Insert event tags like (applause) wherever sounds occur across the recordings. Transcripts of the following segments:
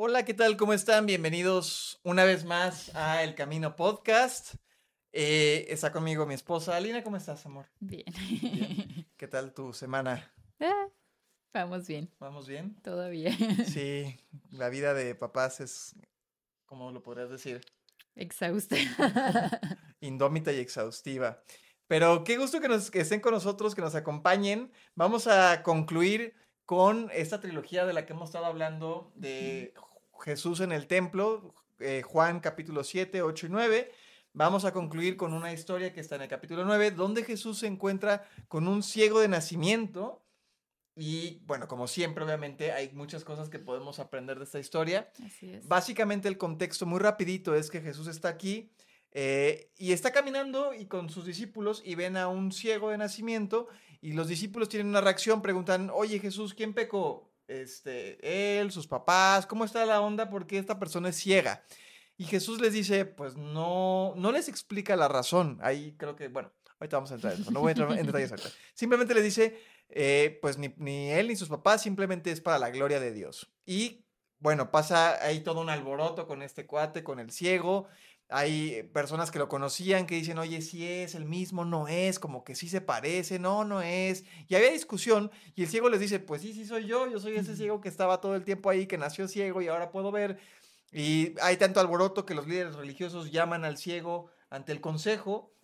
Hola, ¿qué tal? ¿Cómo están? Bienvenidos una vez más a El Camino Podcast. Eh, está conmigo mi esposa. Alina, ¿cómo estás, amor? Bien. Bien. (laughs) ¿Qué tal tu semana? Ah, vamos bien, ¿Vamos bien? todavía. Sí, la vida de papás es, ¿cómo lo podrías decir? Exhausta. (laughs) Indómita y exhaustiva. Pero qué gusto que, nos, que estén con nosotros, que nos acompañen. Vamos a concluir con esta trilogía de la que hemos estado hablando de Jesús en el templo, eh, Juan capítulo 7, 8 y 9. Vamos a concluir con una historia que está en el capítulo 9, donde Jesús se encuentra con un ciego de nacimiento. Y bueno, como siempre, obviamente, hay muchas cosas que podemos aprender de esta historia. Así es. Básicamente el contexto muy rapidito es que Jesús está aquí eh, y está caminando y con sus discípulos y ven a un ciego de nacimiento y los discípulos tienen una reacción, preguntan, oye Jesús, ¿quién pecó? Este, él, sus papás, ¿cómo está la onda? ¿Por qué esta persona es ciega? Y Jesús les dice, pues no, no les explica la razón. Ahí creo que, bueno, ahorita vamos a entrar en eso, no voy a entrar en detalles. Simplemente les dice, eh, pues ni, ni él ni sus papás, simplemente es para la gloria de Dios. Y bueno, pasa ahí todo un alboroto con este cuate, con el ciego. Hay personas que lo conocían que dicen, oye, si es el mismo, no es, como que sí se parece, no, no es. Y había discusión y el ciego les dice, pues sí, sí soy yo, yo soy ese ciego que estaba todo el tiempo ahí, que nació ciego y ahora puedo ver. Y hay tanto alboroto que los líderes religiosos llaman al ciego ante el consejo,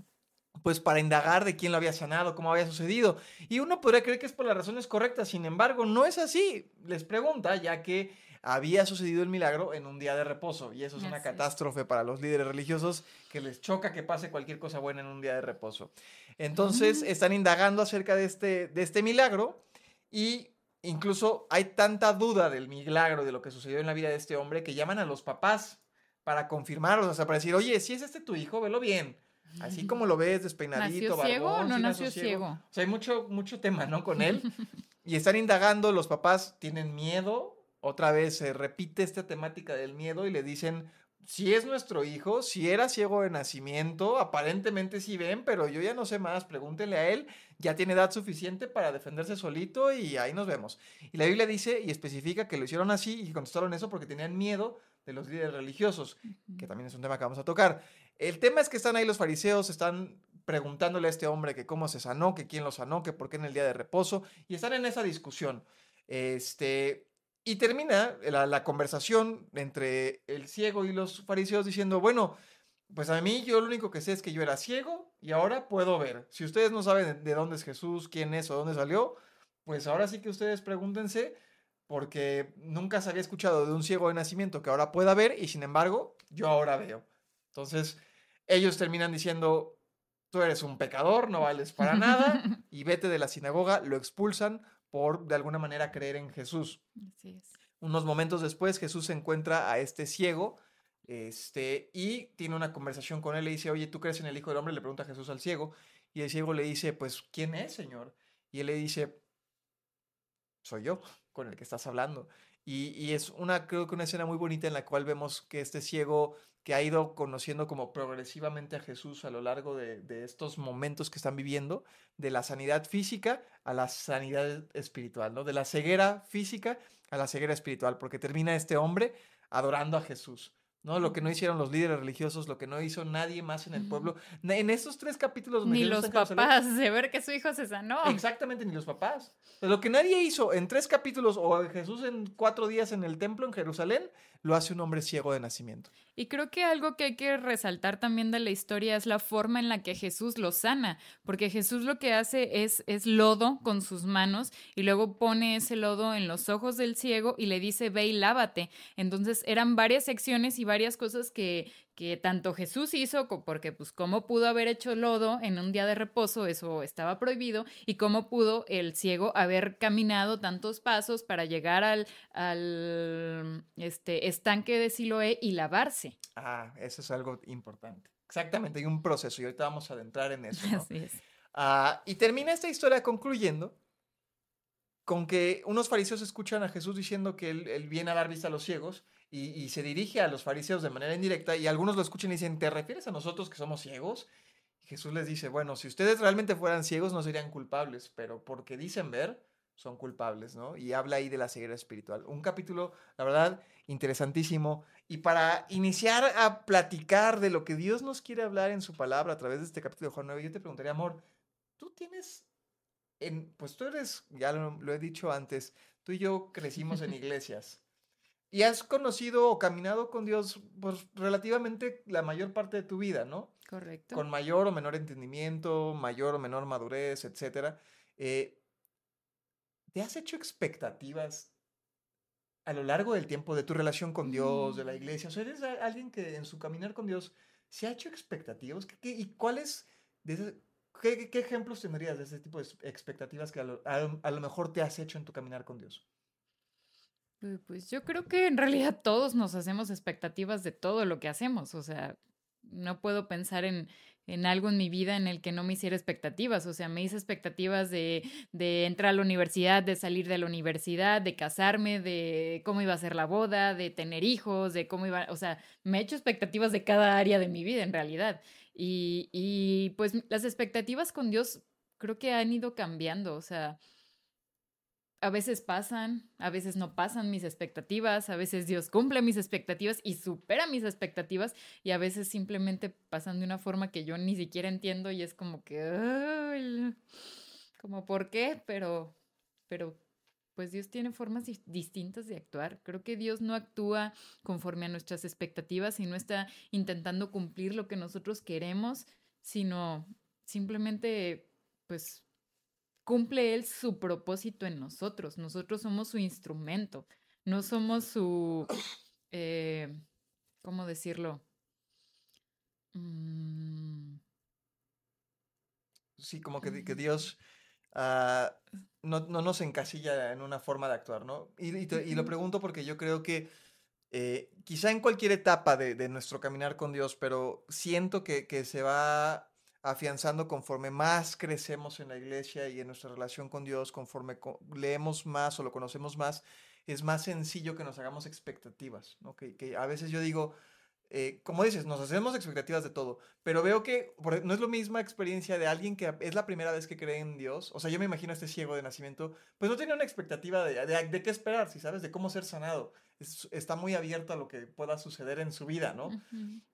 pues para indagar de quién lo había sanado, cómo había sucedido. Y uno podría creer que es por las razones correctas, sin embargo, no es así. Les pregunta, ya que había sucedido el milagro en un día de reposo, y eso es una Así es. catástrofe para los líderes religiosos que les choca que pase cualquier cosa buena en un día de reposo. Entonces, Mm. están indagando acerca de este, de este milagro y incluso hay tanta duda del milagro, de lo que sucedió en la vida de este hombre, que llaman a los papás para confirmarlos, o sea, para decir, oye, si es este tu hijo, velo bien. Así como lo ves, despeinadito, ¿Nació ciego o barbón, no sí nació ciego? O sea, hay mucho, mucho tema, ¿no? Con él. (laughs) y están indagando, los papás tienen miedo. Otra vez se repite esta temática del miedo y le dicen, si es nuestro hijo, si era ciego de nacimiento, aparentemente sí ven, pero yo ya no sé más, pregúntenle a él, ya tiene edad suficiente para defenderse solito y ahí nos vemos. Y la Biblia dice y especifica que lo hicieron así y contestaron eso porque tenían miedo de los líderes religiosos, que también es un tema que vamos a tocar. El tema es que están ahí los fariseos, están preguntándole a este hombre que cómo se sanó, que quién lo sanó, que por qué en el día de reposo, y están en esa discusión. Este, y termina la, la conversación entre el ciego y los fariseos diciendo, bueno, pues a mí yo lo único que sé es que yo era ciego y ahora puedo ver. Si ustedes no saben de- de dónde es Jesús, quién es o dónde salió, pues ahora sí que ustedes pregúntense, porque nunca se había escuchado de un ciego de nacimiento que ahora pueda ver y sin embargo yo ahora veo. Entonces ellos terminan diciendo, tú eres un pecador, no vales para nada (laughs) y vete de la sinagoga, lo expulsan por de alguna manera creer en Jesús. Así es. Unos momentos después Jesús se encuentra a este ciego este, y tiene una conversación con él, le dice, oye, ¿tú crees en el Hijo del Hombre? Le pregunta a Jesús al ciego y el ciego le dice, pues, ¿quién es, Señor? Y él le dice, soy yo con el que estás hablando. Y, es una, creo que una escena muy bonita en la cual vemos que este ciego que ha ido conociendo como progresivamente a Jesús a lo largo de, de estos momentos que están viviendo, de la sanidad física a la sanidad espiritual, ¿no? De la ceguera física a la ceguera espiritual, porque termina este hombre adorando a Jesús. ¿No? Lo que no hicieron los líderes religiosos, lo que no hizo nadie más en el pueblo. En estos tres capítulos donde Ni los papás de ver que su hijo se sanó. Exactamente, ni los papás. Lo que nadie hizo en tres capítulos o Jesús en cuatro días en el templo en Jerusalén, lo hace un hombre ciego de nacimiento. Y creo que algo que hay que resaltar también de la historia es la forma en la que Jesús lo sana, porque Jesús lo que hace es, es lodo con sus manos y luego pone ese lodo en los ojos del ciego y le dice, ve y lávate. Entonces eran varias secciones y varias cosas que, que tanto Jesús hizo, porque pues cómo pudo haber hecho lodo en un día de reposo, eso estaba prohibido, y cómo pudo el ciego haber caminado tantos pasos para llegar al, al este, estanque de Siloé y lavarse. Ah, eso es algo importante. Exactamente, hay un proceso y ahorita vamos a adentrar en eso. ¿no? Así es. Ah, y termina esta historia concluyendo con que unos fariseos escuchan a Jesús diciendo que él, él viene a dar vista a los ciegos y, y se dirige a los fariseos de manera indirecta y algunos lo escuchan y dicen, ¿te refieres a nosotros que somos ciegos? Y Jesús les dice, bueno, si ustedes realmente fueran ciegos no serían culpables, pero porque dicen ver, son culpables, ¿no? Y habla ahí de la ceguera espiritual. Un capítulo, la verdad, interesantísimo. Y para iniciar a platicar de lo que Dios nos quiere hablar en su palabra a través de este capítulo de Juan 9, yo te preguntaría, amor, tú tienes, en, pues tú eres, ya lo, he dicho antes, tú y yo crecimos en (laughs) iglesias. Y has conocido o caminado con Dios, pues relativamente la mayor parte de tu vida, ¿no? Correcto. Con mayor o menor entendimiento, mayor o menor madurez, etcétera. Eh, ¿Te has hecho expectativas a lo largo del tiempo de tu relación con Dios, de la mm. iglesia? O sea, eres alguien que en su caminar con Dios se ha hecho expectativas. y cuáles, qué, qué, ejemplos tendrías de ese tipo de expectativas que a lo, a lo mejor te has hecho en tu caminar con Dios? Pues yo creo que en realidad todos nos hacemos expectativas de todo lo que hacemos. O sea, no puedo pensar en, en algo en mi vida en el que no me hiciera expectativas. O sea, me hice expectativas de, de, entrar a la universidad, de salir de la universidad, de casarme, de cómo iba a ser la boda, de tener hijos, de cómo iba, o sea, me he hecho expectativas de cada área de mi vida en realidad. Y, y pues las expectativas con Dios creo que han ido cambiando. O sea, a veces pasan, a veces no pasan mis expectativas, a veces Dios cumple mis expectativas y supera mis expectativas y a veces simplemente pasan de una forma que yo ni siquiera entiendo y es como que, como por qué, pero, pero pues Dios tiene formas distintas de actuar. Creo que Dios no actúa conforme a nuestras expectativas y no está intentando cumplir lo que nosotros queremos, sino simplemente pues cumple Él su propósito en nosotros. Nosotros somos su instrumento, no somos su, eh, ¿cómo decirlo? Mm. Sí, como que, que Dios ah, no, nos encasilla en una forma de actuar, ¿no? Y, lo pregunto porque yo creo que eh, quizá en cualquier etapa de, nuestro caminar con Dios, pero siento que, que se va afianzando conforme más crecemos en la iglesia y en nuestra relación con Dios, conforme leemos más o lo conocemos más, es más sencillo que nos hagamos expectativas, que a veces yo digo, eh, como dices, nos hacemos expectativas de todo, pero veo que no es la misma experiencia de alguien que es la primera vez que cree en Dios. O sea, yo me imagino a este ciego de nacimiento, pues no tenía una expectativa de, de, qué esperar, si sabes, de cómo ser sanado. está muy abierto a lo que pueda suceder en su vida, ¿no?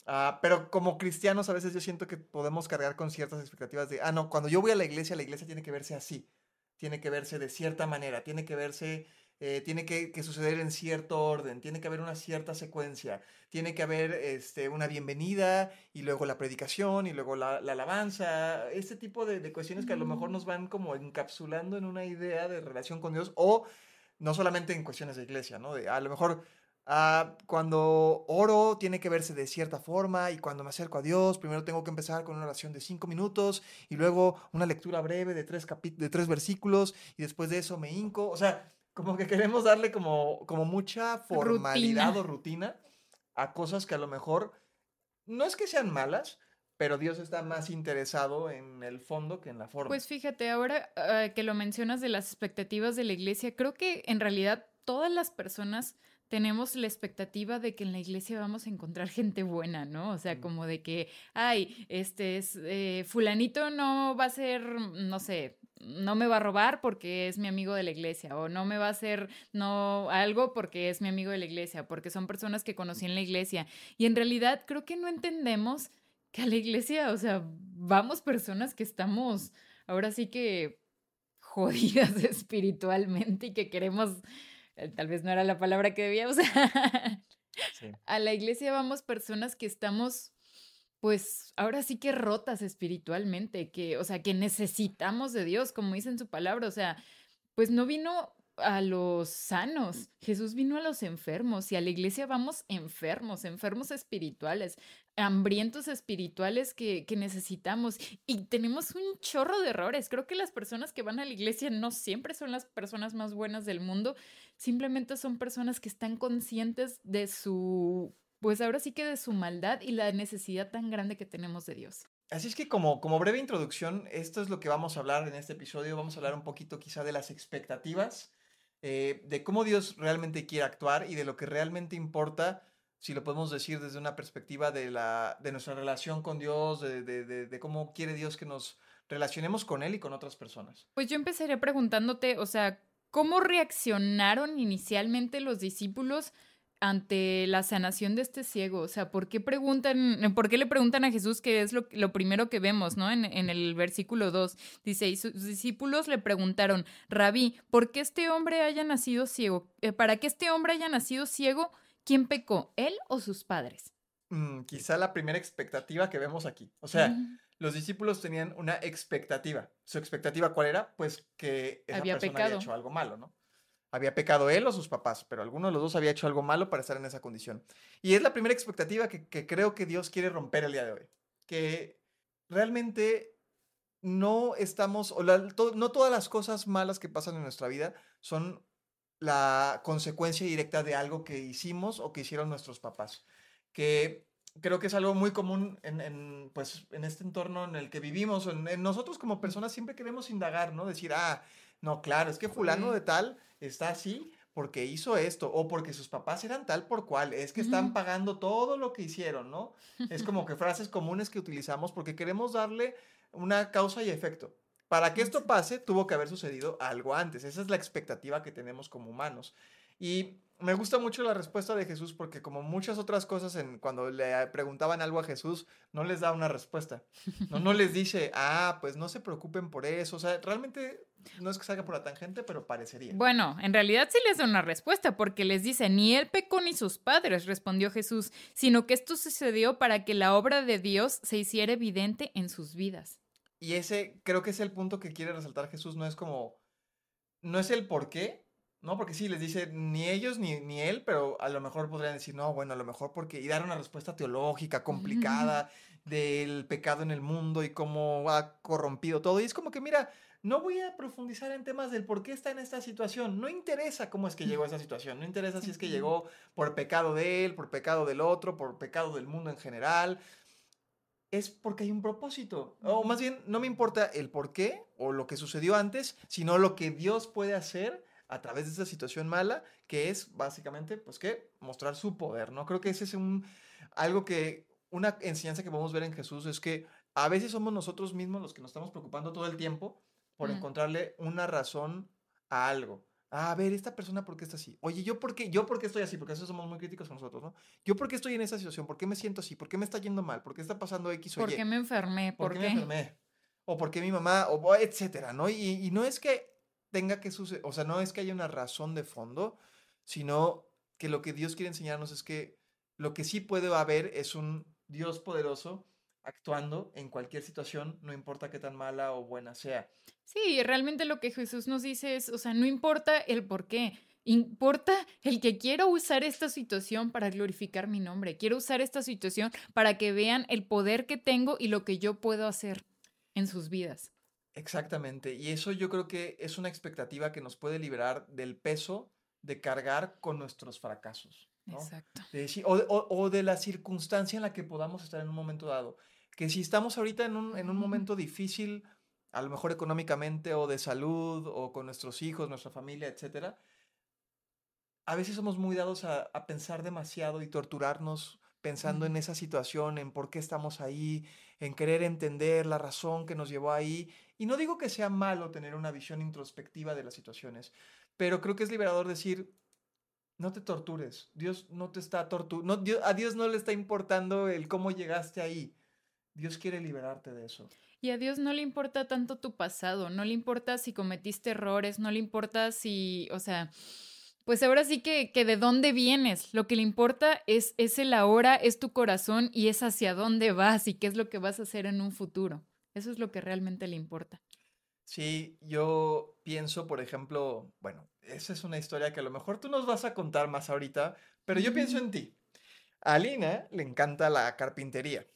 Ah, pero como cristianos a veces yo siento que podemos cargar con ciertas expectativas de, ah, no, cuando yo voy a la iglesia, la iglesia tiene que verse así, tiene que verse de cierta manera, tiene que verse eh, tiene que, suceder en cierto orden, tiene que haber una cierta secuencia, tiene que haber este, una bienvenida y luego la predicación y luego la, alabanza, este tipo de, cuestiones que a lo mejor nos van como encapsulando en una idea de relación con Dios o no solamente en cuestiones de iglesia, ¿no? De, a lo mejor ah, cuando oro tiene que verse de cierta forma y cuando me acerco a Dios, primero tengo que empezar con una oración de cinco minutos y luego una lectura breve de tres, de tres versículos y después de eso me hinco. O sea, como que queremos darle como, como mucha formalidad o rutina a cosas que a lo mejor no es que sean malas, pero Dios está más interesado en el fondo que en la forma. Pues fíjate, ahora ah, que lo mencionas de las expectativas de la iglesia, creo que en realidad todas las personas tenemos la expectativa de que en la iglesia vamos a encontrar gente buena, ¿no? O sea, como de que, ay, este es, eh, fulanito no va a ser, no sé, no me va a robar porque es mi amigo de la iglesia o no me va a hacer no algo porque es mi amigo de la iglesia, porque son personas que conocí en la iglesia. Y en realidad creo que no entendemos que a la iglesia, o sea, vamos personas que estamos ahora sí que jodidas (laughs) espiritualmente y que queremos eh, tal vez no era la palabra que debía usar. A la iglesia vamos personas que estamos, pues ahora sí que rotas espiritualmente, que, o sea, que necesitamos de Dios, como dice en su palabra, o sea, pues no vino a los sanos, Jesús vino a los enfermos y a la iglesia vamos enfermos, enfermos espirituales, hambrientos espirituales que, que, necesitamos y tenemos un chorro de errores. Creo que las personas que van a la iglesia no siempre son las personas más buenas del mundo, simplemente son personas que están conscientes de su, pues ahora sí que de su maldad y la necesidad tan grande que tenemos de Dios. Así es que como, como breve introducción, esto es lo que vamos a hablar en este episodio. Vamos a hablar un poquito quizá de las expectativas, eh, de cómo Dios realmente quiere actuar y de lo que realmente importa si lo podemos decir desde una perspectiva de, la, de nuestra relación con Dios, de, de, de, cómo quiere Dios que nos relacionemos con Él y con otras personas. Pues yo empezaría preguntándote, o sea, ¿cómo reaccionaron inicialmente los discípulos ante la sanación de este ciego? O sea, ¿por qué preguntan, por qué le preguntan a Jesús qué es lo, lo primero que vemos, ¿no? En, en, el versículo 2 dice, y sus discípulos le preguntaron, Rabí, ¿por qué este hombre haya nacido ciego? Eh, ¿Para que este hombre haya nacido ciego? ¿Quién pecó, él o sus padres? Mm, quizá la primera expectativa que vemos aquí. O sea, mm. los discípulos tenían una expectativa. ¿Su expectativa cuál era? Pues que esa había persona pecado. había hecho algo malo, ¿no? Había pecado él o sus papás, pero alguno de los dos había hecho algo malo para estar en esa condición. Y es la primera expectativa que, que creo que Dios quiere romper el día de hoy. Que realmente no estamos, o la, to, no todas las cosas malas que pasan en nuestra vida son la consecuencia directa de algo que hicimos o que hicieron nuestros papás. Que creo que es algo muy común en, en, pues, en este entorno en el que vivimos. En, en, nosotros como personas siempre queremos indagar, ¿no? Decir, ah, no, claro, es que fulano de tal está así porque hizo esto o porque sus papás eran tal por cual, es que están pagando todo lo que hicieron, ¿no? Es como que (laughs) frases comunes que utilizamos porque queremos darle una causa y efecto. Para que esto pase, tuvo que haber sucedido algo antes. Esa es la expectativa que tenemos como humanos. Y me gusta mucho la respuesta de Jesús porque como muchas otras cosas en cuando le preguntaban algo a Jesús, no les da una respuesta. No, no les dice, (laughs) ah, pues no se preocupen por eso. O sea, realmente no es que salga por la tangente, pero parecería. Bueno, en realidad sí les da una respuesta porque les dice, ni él pecó ni sus padres, respondió Jesús, sino que esto sucedió para que la obra de Dios se hiciera evidente en sus vidas. Y ese creo que es el punto que quiere resaltar Jesús, no es como, no es el por qué, ¿no? Porque sí, les dice ni ellos ni, ni él, pero a lo mejor podrían decir, no, bueno, a lo mejor porque, y dar una respuesta teológica complicada (laughs) del pecado en el mundo y cómo ha corrompido todo. Y es como que, mira, no voy a profundizar en temas del por qué está en esta situación. No interesa cómo es que llegó a esa situación. No interesa si es que llegó por pecado de él, por pecado del otro, por pecado del mundo en general. Es porque hay un propósito. O más bien, no me importa el por qué o lo que sucedió antes, sino lo que Dios puede hacer a través de esa situación mala, que es básicamente, pues, que mostrar su poder, ¿no? Creo que ese es un, algo que, una enseñanza que podemos ver en Jesús es que a veces somos nosotros mismos los que nos estamos preocupando todo el tiempo por mm. encontrarle una razón a algo. a ver, esta persona, ¿por qué está así? Oye, ¿yo por qué, yo por qué estoy así? Porque eso somos muy críticos con nosotros, ¿no? ¿Yo por qué estoy en esa situación? ¿Por qué me siento así? ¿Por qué me está yendo mal? ¿Por qué está pasando X o ¿Por Y? ¿Por qué me enfermé? ¿Por, ¿Por qué, me enfermé? O por qué mi mamá, o etcétera, ¿no? Y, y no es que tenga que suceder, o sea, no es que haya una razón de fondo, sino que lo que Dios quiere enseñarnos es que lo que sí puede haber es un Dios poderoso actuando en cualquier situación, no importa qué tan mala o buena sea. Sí, realmente lo que Jesús nos dice es, o sea, no importa el por qué, importa el que quiero usar esta situación para glorificar mi nombre, quiero usar esta situación para que vean el poder que tengo y lo que yo puedo hacer en sus vidas. Exactamente, y eso yo creo que es una expectativa que nos puede liberar del peso de cargar con nuestros fracasos. ¿no? Exacto. De decir, o, o, o, de la circunstancia en la que podamos estar en un momento dado. Que si estamos ahorita en un, en un momento difícil, a lo mejor económicamente o de salud o con nuestros hijos, nuestra familia, etcétera, a veces somos muy dados a, a pensar demasiado y torturarnos pensando en esa situación, en por qué estamos ahí, en querer entender la razón que nos llevó ahí. Y no digo que sea malo tener una visión introspectiva de las situaciones, pero creo que es liberador decir, no te tortures, Dios no te está torturando, no, Dios, a Dios no le está importando el cómo llegaste ahí. Dios quiere liberarte de eso. Y a Dios no le importa tanto tu pasado, no le importa si cometiste errores, no le importa si, o sea, pues ahora sí que, que, de dónde vienes. Lo que le importa es, es el ahora, es tu corazón y es hacia dónde vas y qué es lo que vas a hacer en un futuro. Eso es lo que realmente le importa. Sí, yo pienso, por ejemplo, bueno, esa es una historia que a lo mejor tú nos vas a contar más ahorita, pero yo pienso en ti. A Alina le encanta la carpintería.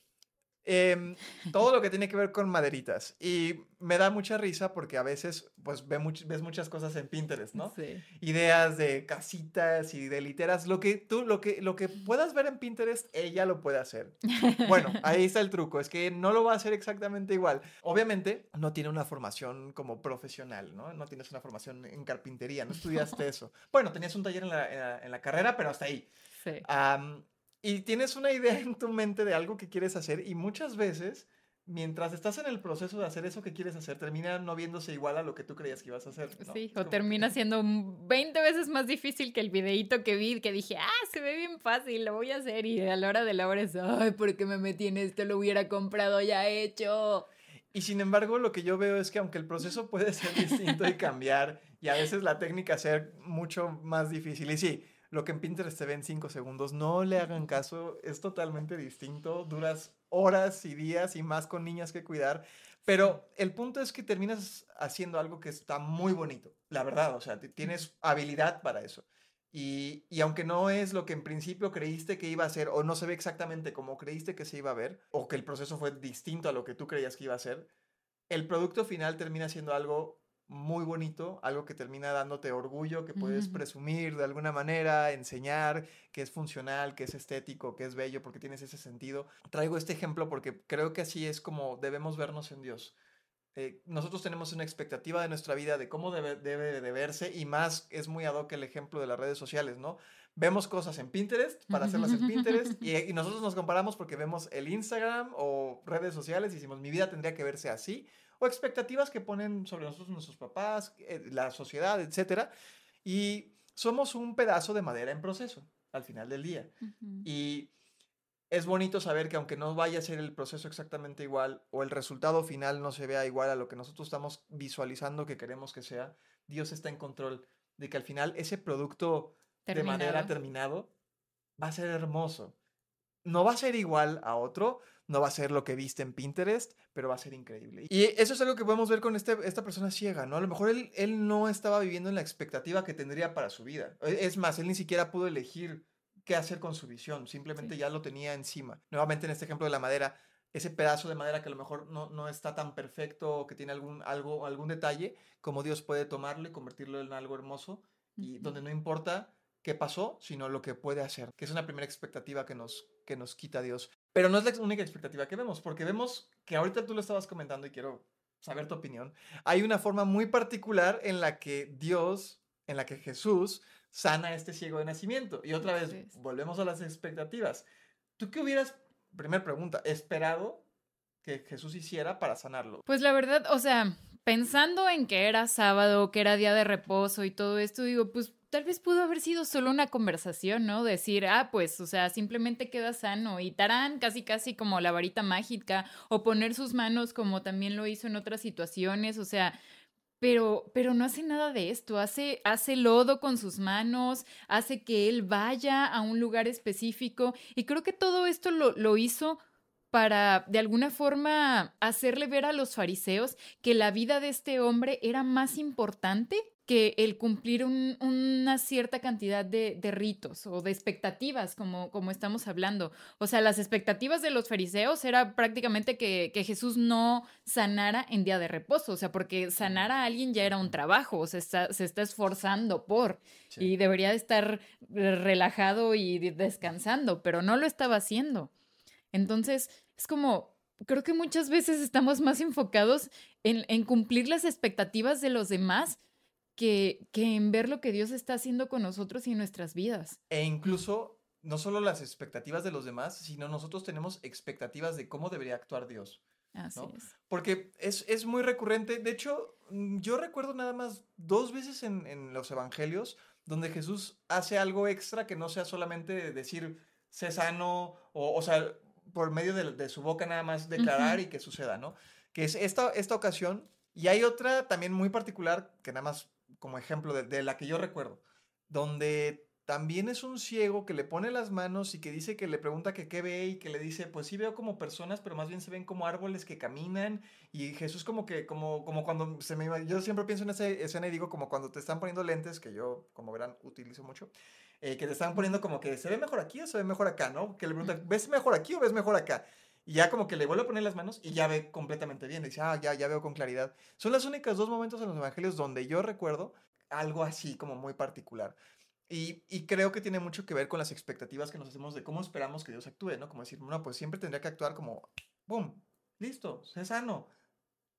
Eh, todo lo que tiene que ver con maderitas. Y me da mucha risa porque a veces pues ve much ves muchas cosas en Pinterest, ¿no? Sí. Ideas de casitas y de literas. Lo que tú, lo que, lo que puedas ver en Pinterest, ella lo puede hacer. (laughs) Bueno, ahí está el truco. Es que no lo va a hacer exactamente igual. Obviamente no tiene una formación como profesional, ¿no? No tienes una formación en carpintería, no estudiaste (laughs) eso. Bueno, tenías un taller en la, en la, en la carrera, pero hasta ahí. Sí. Um, y tienes una idea en tu mente de algo que quieres hacer y muchas veces mientras estás en el proceso de hacer eso que quieres hacer, termina no viéndose igual a lo que tú creías que ibas a hacer. Sí, o termina siendo 20 veces más difícil que el videíto que vi, que dije, ah, se ve bien fácil, lo voy a hacer. Y a la hora de la hora es, ay, ¿por qué me metí en esto? Lo hubiera comprado ya hecho. Y sin embargo, lo que yo veo es que aunque el proceso (laughs) puede ser distinto y cambiar, y a veces la técnica ser mucho más difícil, y sí, lo que en Pinterest se ve en cinco segundos, no le hagan caso, es totalmente distinto, duras horas y días y más con niñas que cuidar, pero el punto es que terminas haciendo algo que está muy bonito, la verdad, o sea, tienes habilidad para eso. Y, y, aunque no es lo que en principio creíste que iba a ser, o no se ve exactamente como creíste que se iba a ver, o que el proceso fue distinto a lo que tú creías que iba a ser, el producto final termina siendo algo muy bonito, algo que termina dándote orgullo, que puedes presumir de alguna manera, enseñar que es funcional, que es estético, que es bello, porque tienes ese sentido. Traigo este ejemplo porque creo que así es como debemos vernos en Dios. Eh, nosotros tenemos una expectativa de nuestra vida de cómo debe, debe de verse y más es muy ad hoc el ejemplo de las redes sociales, ¿no? Vemos cosas en Pinterest para hacerlas en Pinterest y, y nosotros nos comparamos porque vemos el Instagram o redes sociales y decimos, mi vida tendría que verse así o expectativas que ponen sobre nosotros nuestros papás, eh, la sociedad, etc. Y somos un pedazo de madera en proceso al final del día. Y es bonito saber que aunque no vaya a ser el proceso exactamente igual o el resultado final no se vea igual a lo que nosotros estamos visualizando que queremos que sea, Dios está en control de que al final ese producto de madera terminado va a ser hermoso. No va a ser igual a otro, no va a ser lo que viste en Pinterest, pero va a ser increíble. Y eso es algo que podemos ver con este, esta persona ciega, ¿no? A lo mejor él, él no estaba viviendo en la expectativa que tendría para su vida. E, es más, él ni siquiera pudo elegir qué hacer con su visión, simplemente ya lo tenía encima. Nuevamente en este ejemplo de la madera, ese pedazo de madera que a lo mejor no, no está tan perfecto o que tiene algún, algo, algún detalle, como Dios puede tomarlo y convertirlo en algo hermoso y donde no importa qué pasó, sino lo que puede hacer, que es una primera expectativa que nos, que nos quita Dios. Pero no es la única expectativa que vemos, porque vemos que ahorita tú lo estabas comentando y quiero saber tu opinión. Hay una forma muy particular en la que Dios, en la que Jesús sana a este ciego de nacimiento. Y otra vez, volvemos a las expectativas. ¿Tú qué hubieras, primera pregunta, esperado que Jesús hiciera para sanarlo? Pues la verdad, o sea, pensando en que era sábado, que era día de reposo y todo esto, digo, pues tal vez pudo haber sido solo una conversación, ¿no? Decir, ah, pues, o sea, simplemente queda sano y tarán, casi, casi como la varita mágica, o poner sus manos como también lo hizo en otras situaciones, o sea, pero, pero no hace nada de esto, hace, hace lodo con sus manos, hace que él vaya a un lugar específico y creo que todo esto lo, lo hizo para de alguna forma hacerle ver a los fariseos que la vida de este hombre era más importante que el cumplir una cierta cantidad de, ritos o de expectativas, como, como estamos hablando. O sea, las expectativas de los fariseos era prácticamente que, Jesús no sanara en día de reposo, o sea, porque sanar a alguien ya era un trabajo, o sea, está, se está esforzando por, y debería de estar relajado y descansando, pero no lo estaba haciendo. Entonces, es como, creo que muchas veces estamos más enfocados en, en cumplir las expectativas de los demás que, que en ver lo que Dios está haciendo con nosotros y en nuestras vidas. E incluso no solo las expectativas de los demás, sino nosotros tenemos expectativas de cómo debería actuar Dios. Así es. Porque es, es, muy recurrente. De hecho, mm, yo recuerdo nada más dos veces en, en, los evangelios donde Jesús hace algo extra que no sea solamente decir, sé sano, o, o sea, por medio de, de, su boca nada más declarar y que suceda, ¿no? Que es esta, esta ocasión. Y hay otra también muy particular que nada más como ejemplo de, la que yo recuerdo, donde también es un ciego que le pone las manos y que dice que le pregunta que qué ve y que le dice, pues sí veo como personas, pero más bien se ven como árboles que caminan y Jesús como que, como, como cuando se me... Yo siempre pienso en esa escena y digo como cuando te están poniendo lentes, que yo como verán utilizo mucho, eh, que te están poniendo como que se ve mejor aquí o se ve mejor acá, ¿no? Que le preguntan, ¿ves mejor aquí o ves mejor acá? Y ya como que le vuelve a poner las manos y ya ve completamente bien. Dice, ah, ya, ya veo con claridad. Son las únicas dos momentos en los evangelios donde yo recuerdo algo así como muy particular. Y, y, creo que tiene mucho que ver con las expectativas que nos hacemos de cómo esperamos que Dios actúe, ¿no? Como decir, no, pues siempre tendría que actuar como, ¡boom! Listo, sé sano,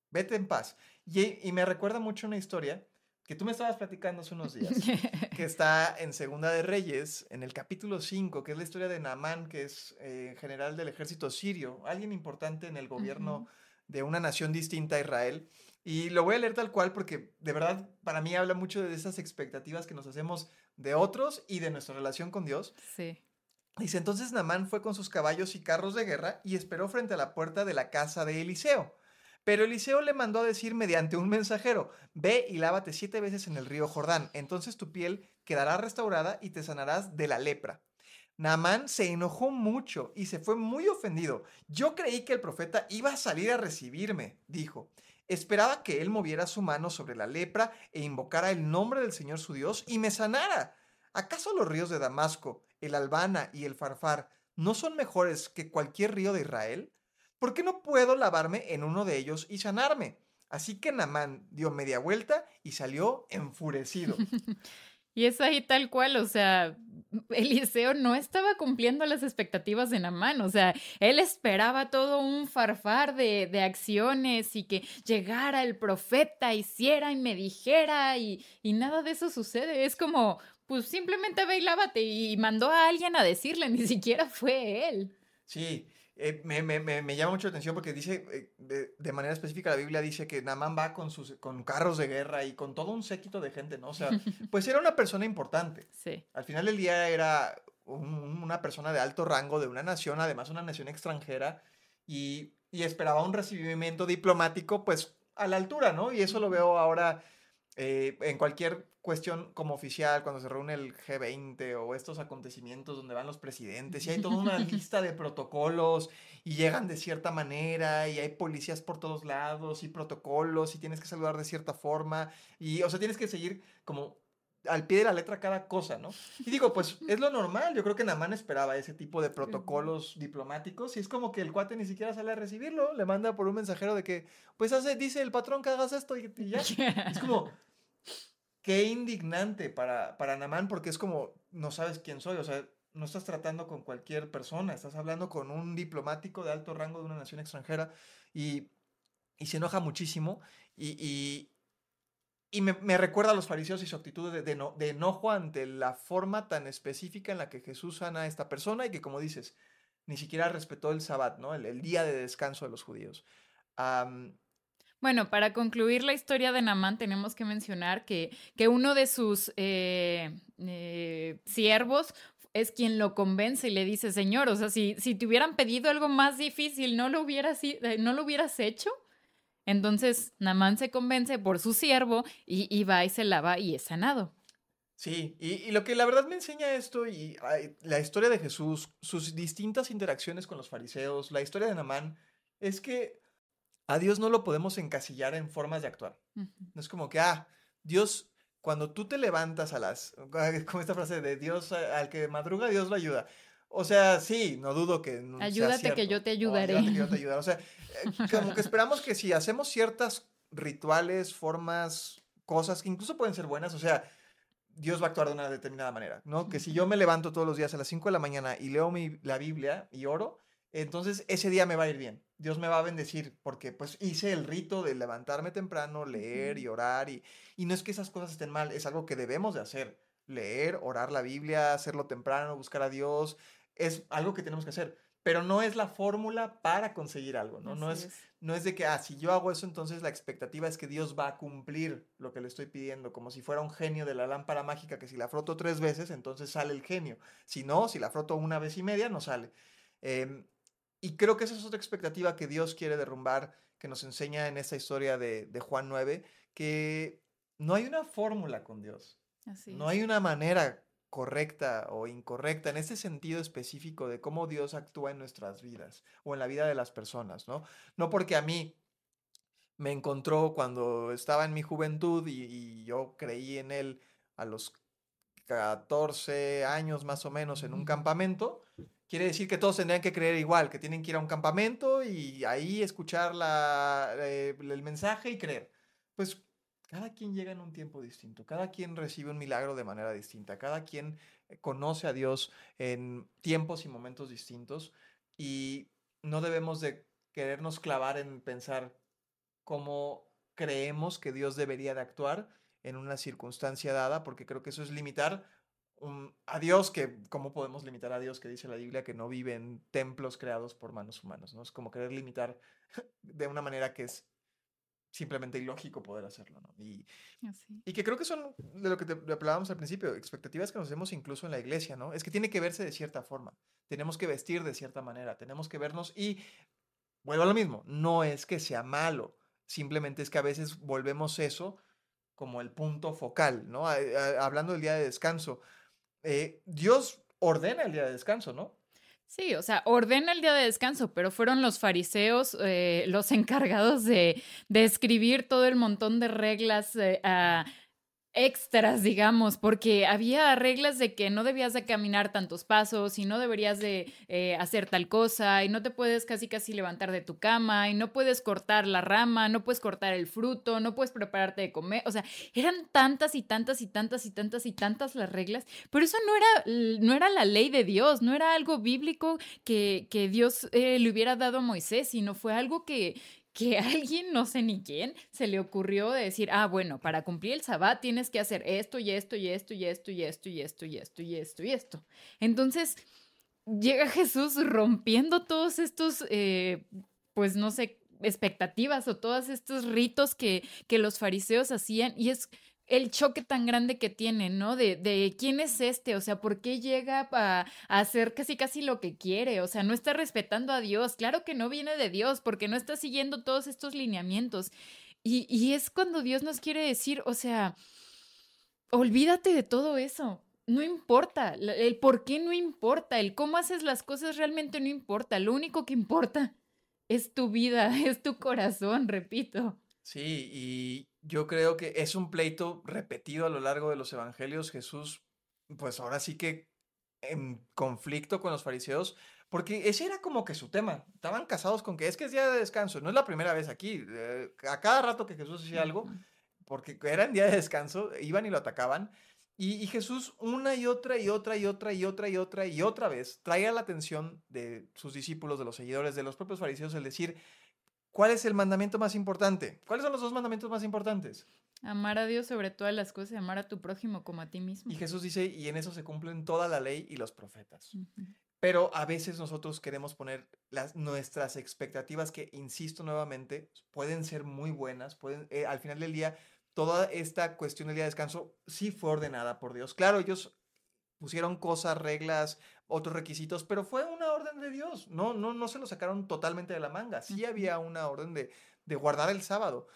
vete en paz. Y, y me recuerda mucho una historia que tú me estabas platicando hace unos días, (laughs) que está en Segunda de Reyes, en el capítulo 5, que es la historia de Naamán, que es eh, general del ejército sirio, alguien importante en el gobierno de una nación distinta a Israel. Y lo voy a leer tal cual porque de verdad para mí habla mucho de esas expectativas que nos hacemos de otros y de nuestra relación con Dios. Sí. Dice, entonces Naamán fue con sus caballos y carros de guerra y esperó frente a la puerta de la casa de Eliseo. Pero Eliseo le mandó a decir mediante un mensajero, ve y lávate siete veces en el río Jordán, entonces tu piel quedará restaurada y te sanarás de la lepra. Naamán se enojó mucho y se fue muy ofendido. Yo creí que el profeta iba a salir a recibirme, dijo. Esperaba que él moviera su mano sobre la lepra e invocara el nombre del Señor su Dios y me sanara. ¿Acaso los ríos de Damasco, el Albana y el Farfar no son mejores que cualquier río de Israel? ¿Por qué no puedo lavarme en uno de ellos y sanarme? Así que Namán dio media vuelta y salió enfurecido. (laughs) y es ahí tal cual, o sea, Eliseo no estaba cumpliendo las expectativas de Namán, o sea, él esperaba todo un farfar de, de, acciones y que llegara el profeta, hiciera y me dijera y, y nada de eso sucede, es como, pues simplemente ve y lávate y mandó a alguien a decirle, ni siquiera fue él. Sí, eh, me, me, me, llama mucho la atención porque dice, eh, de, de, manera específica la Biblia dice que Namán va con, sus, con carros de guerra y con todo un séquito de gente, ¿no? O sea, (laughs) pues era una persona importante. Sí. Al final del día era un, una persona de alto rango de una nación, además una nación extranjera, y, y esperaba un recibimiento diplomático pues a la altura, ¿no? Y eso lo veo ahora eh, en cualquier cuestión como oficial, cuando se reúne el G20 o estos acontecimientos donde van los presidentes y hay toda una (laughs) lista de protocolos y llegan de cierta manera y hay policías por todos lados y protocolos y tienes que saludar de cierta forma y, o sea, tienes que seguir como al pie de la letra cada cosa, ¿no? Y digo, pues es lo normal, yo creo que Namán esperaba ese tipo de protocolos diplomáticos y es como que el cuate ni siquiera sale a recibirlo, le manda por un mensajero de que, pues hace, dice el patrón que hagas esto y, y ya. (laughs) Es como, qué indignante para, para Namán porque es como, no sabes quién soy, o sea, no estás tratando con cualquier persona, estás hablando con un diplomático de alto rango de una nación extranjera y, y se enoja muchísimo y, y, me, me, recuerda a los fariseos y su actitud de, de, no, de, enojo ante la forma tan específica en la que Jesús sana a esta persona y que, como dices, ni siquiera respetó el sabbat, ¿no? el, el día de descanso de los judíos. Bueno, para concluir la historia de Namán, tenemos que mencionar que, que uno de sus eh, eh, siervos es quien lo convence y le dice, Señor, o sea, si, si te hubieran pedido algo más difícil, ¿no lo hubieras, eh, ¿no lo hubieras hecho? Entonces, Namán se convence por su siervo y, y va y se lava y es sanado. Sí, y, y, lo que la verdad me enseña esto y la historia de Jesús, sus distintas interacciones con los fariseos, la historia de Namán, es que a Dios no lo podemos encasillar en formas de actuar. Uh -huh. No es como que, ah, Dios, cuando tú te levantas a las, como esta frase de Dios, al que madruga, Dios lo ayuda. O sea, sí, no dudo que... Ayúdate que yo te ayudaré. O, ayúdate que yo te ayudaré. O sea, eh, (laughs) como que esperamos que si hacemos ciertas rituales, formas, cosas que incluso pueden ser buenas, o sea, Dios va a actuar de una determinada manera, ¿no? Que si yo me levanto todos los días a las 5 de la mañana y leo mi, la Biblia y oro, entonces ese día me va a ir bien. Dios me va a bendecir porque pues hice el rito de levantarme temprano, leer y orar y, y no es que esas cosas estén mal, es algo que debemos de hacer. Leer, orar la Biblia, hacerlo temprano, buscar a Dios, es algo que tenemos que hacer, pero no es la fórmula para conseguir algo, ¿no? no es, es, no es de que, ah, si yo hago eso, entonces la expectativa es que Dios va a cumplir lo que le estoy pidiendo, como si fuera un genio de la lámpara mágica que si la froto tres veces, entonces sale el genio. Si no, si la froto una vez y media, no sale. Eh, y creo que esa es otra expectativa que Dios quiere derrumbar, que nos enseña en esta historia de, de Juan 9, que no hay una fórmula con Dios. Así no hay una manera correcta o incorrecta en ese sentido específico de cómo Dios actúa en nuestras vidas o en la vida de las personas, ¿no? No porque a mí me encontró cuando estaba en mi juventud y, y yo creí en Él a los 14 años más o menos en un campamento, quiere decir que todos tendrían que creer igual, que tienen que ir a un campamento y ahí escuchar la, eh, el mensaje y creer. Pues cada quien llega en un tiempo distinto, cada quien recibe un milagro de manera distinta, cada quien eh, conoce a Dios en tiempos y momentos distintos y no debemos de querernos clavar en pensar cómo creemos que Dios debería de actuar en una circunstancia dada, porque creo que eso es limitar a Dios, que cómo podemos limitar a Dios, que dice la Biblia, que no vive en templos creados por manos humanas, ¿no? Es como querer limitar (laughs) de una manera que es simplemente ilógico poder hacerlo, ¿no? Y, y que creo que son de lo que te hablábamos al principio, expectativas que nos hacemos incluso en la iglesia, ¿no? Es que tiene que verse de cierta forma, tenemos que vestir de cierta manera, tenemos que vernos y, vuelvo a lo mismo, no es que sea malo, simplemente es que a veces volvemos eso como el punto focal, ¿no? hablando del día de descanso, eh, Dios ordena el día de descanso, ¿no? Sí, o sea, ordena el día de descanso, pero fueron los fariseos eh, los (laughs) encargados de, escribir todo el montón de reglas eh, a extras, digamos, porque había reglas de que no debías de caminar tantos pasos y no deberías de eh, hacer tal cosa y no te puedes casi casi levantar de tu cama y no puedes cortar la rama, no puedes cortar el fruto, no puedes prepararte de comer, o sea, eran tantas y tantas y tantas y tantas y tantas las reglas, pero eso no era, no era la ley de Dios, no era algo bíblico que, que Dios eh, le hubiera dado a Moisés, sino fue algo que, que alguien, no sé ni quién, se le ocurrió decir, ah, bueno, para cumplir el sabbat tienes que hacer esto y esto y esto y esto y esto y esto y esto y esto y esto. Entonces, llega Jesús rompiendo todos estos, eh, pues no sé, expectativas o todos estos ritos que, que los fariseos hacían y es el choque tan grande que tiene, ¿no? De, de quién es este, o sea, ¿por qué llega a, hacer casi casi lo que quiere? O sea, no está respetando a Dios, claro que no viene de Dios, porque no está siguiendo todos estos lineamientos. Y, y es cuando Dios nos quiere decir, o sea, olvídate de todo eso. No importa, el por qué no importa, el cómo haces las cosas realmente no importa, lo único que importa es tu vida, (laughs) es tu corazón, repito. Sí, y yo creo que es un pleito repetido a lo largo de los evangelios. Jesús, pues ahora sí que en conflicto con los fariseos, porque ese era como que su tema. Estaban casados con que es que es día de descanso. No es la primera vez aquí. Eh, a cada rato que Jesús hacía algo, porque era en día de descanso, iban y lo atacaban. Y, y, Jesús una y otra y otra y otra y otra y otra y otra vez traía la atención de sus discípulos, de los seguidores, de los propios fariseos, el decir, ¿Cuál es el mandamiento más importante? ¿Cuáles son los dos mandamientos más importantes? Amar a Dios sobre todas las cosas y amar a tu prójimo como a ti mismo. Y Jesús dice, y en eso se cumplen toda la ley y los profetas. Pero a veces nosotros queremos poner las, nuestras expectativas que, insisto nuevamente, pueden ser muy buenas, pueden, eh, al final del día, toda esta cuestión del día de descanso sí fue ordenada por Dios. Claro, ellos pusieron cosas, reglas, otros requisitos, pero fue una orden de Dios. No, no, no se lo sacaron totalmente de la manga. Sí había una orden de, de guardar el sábado.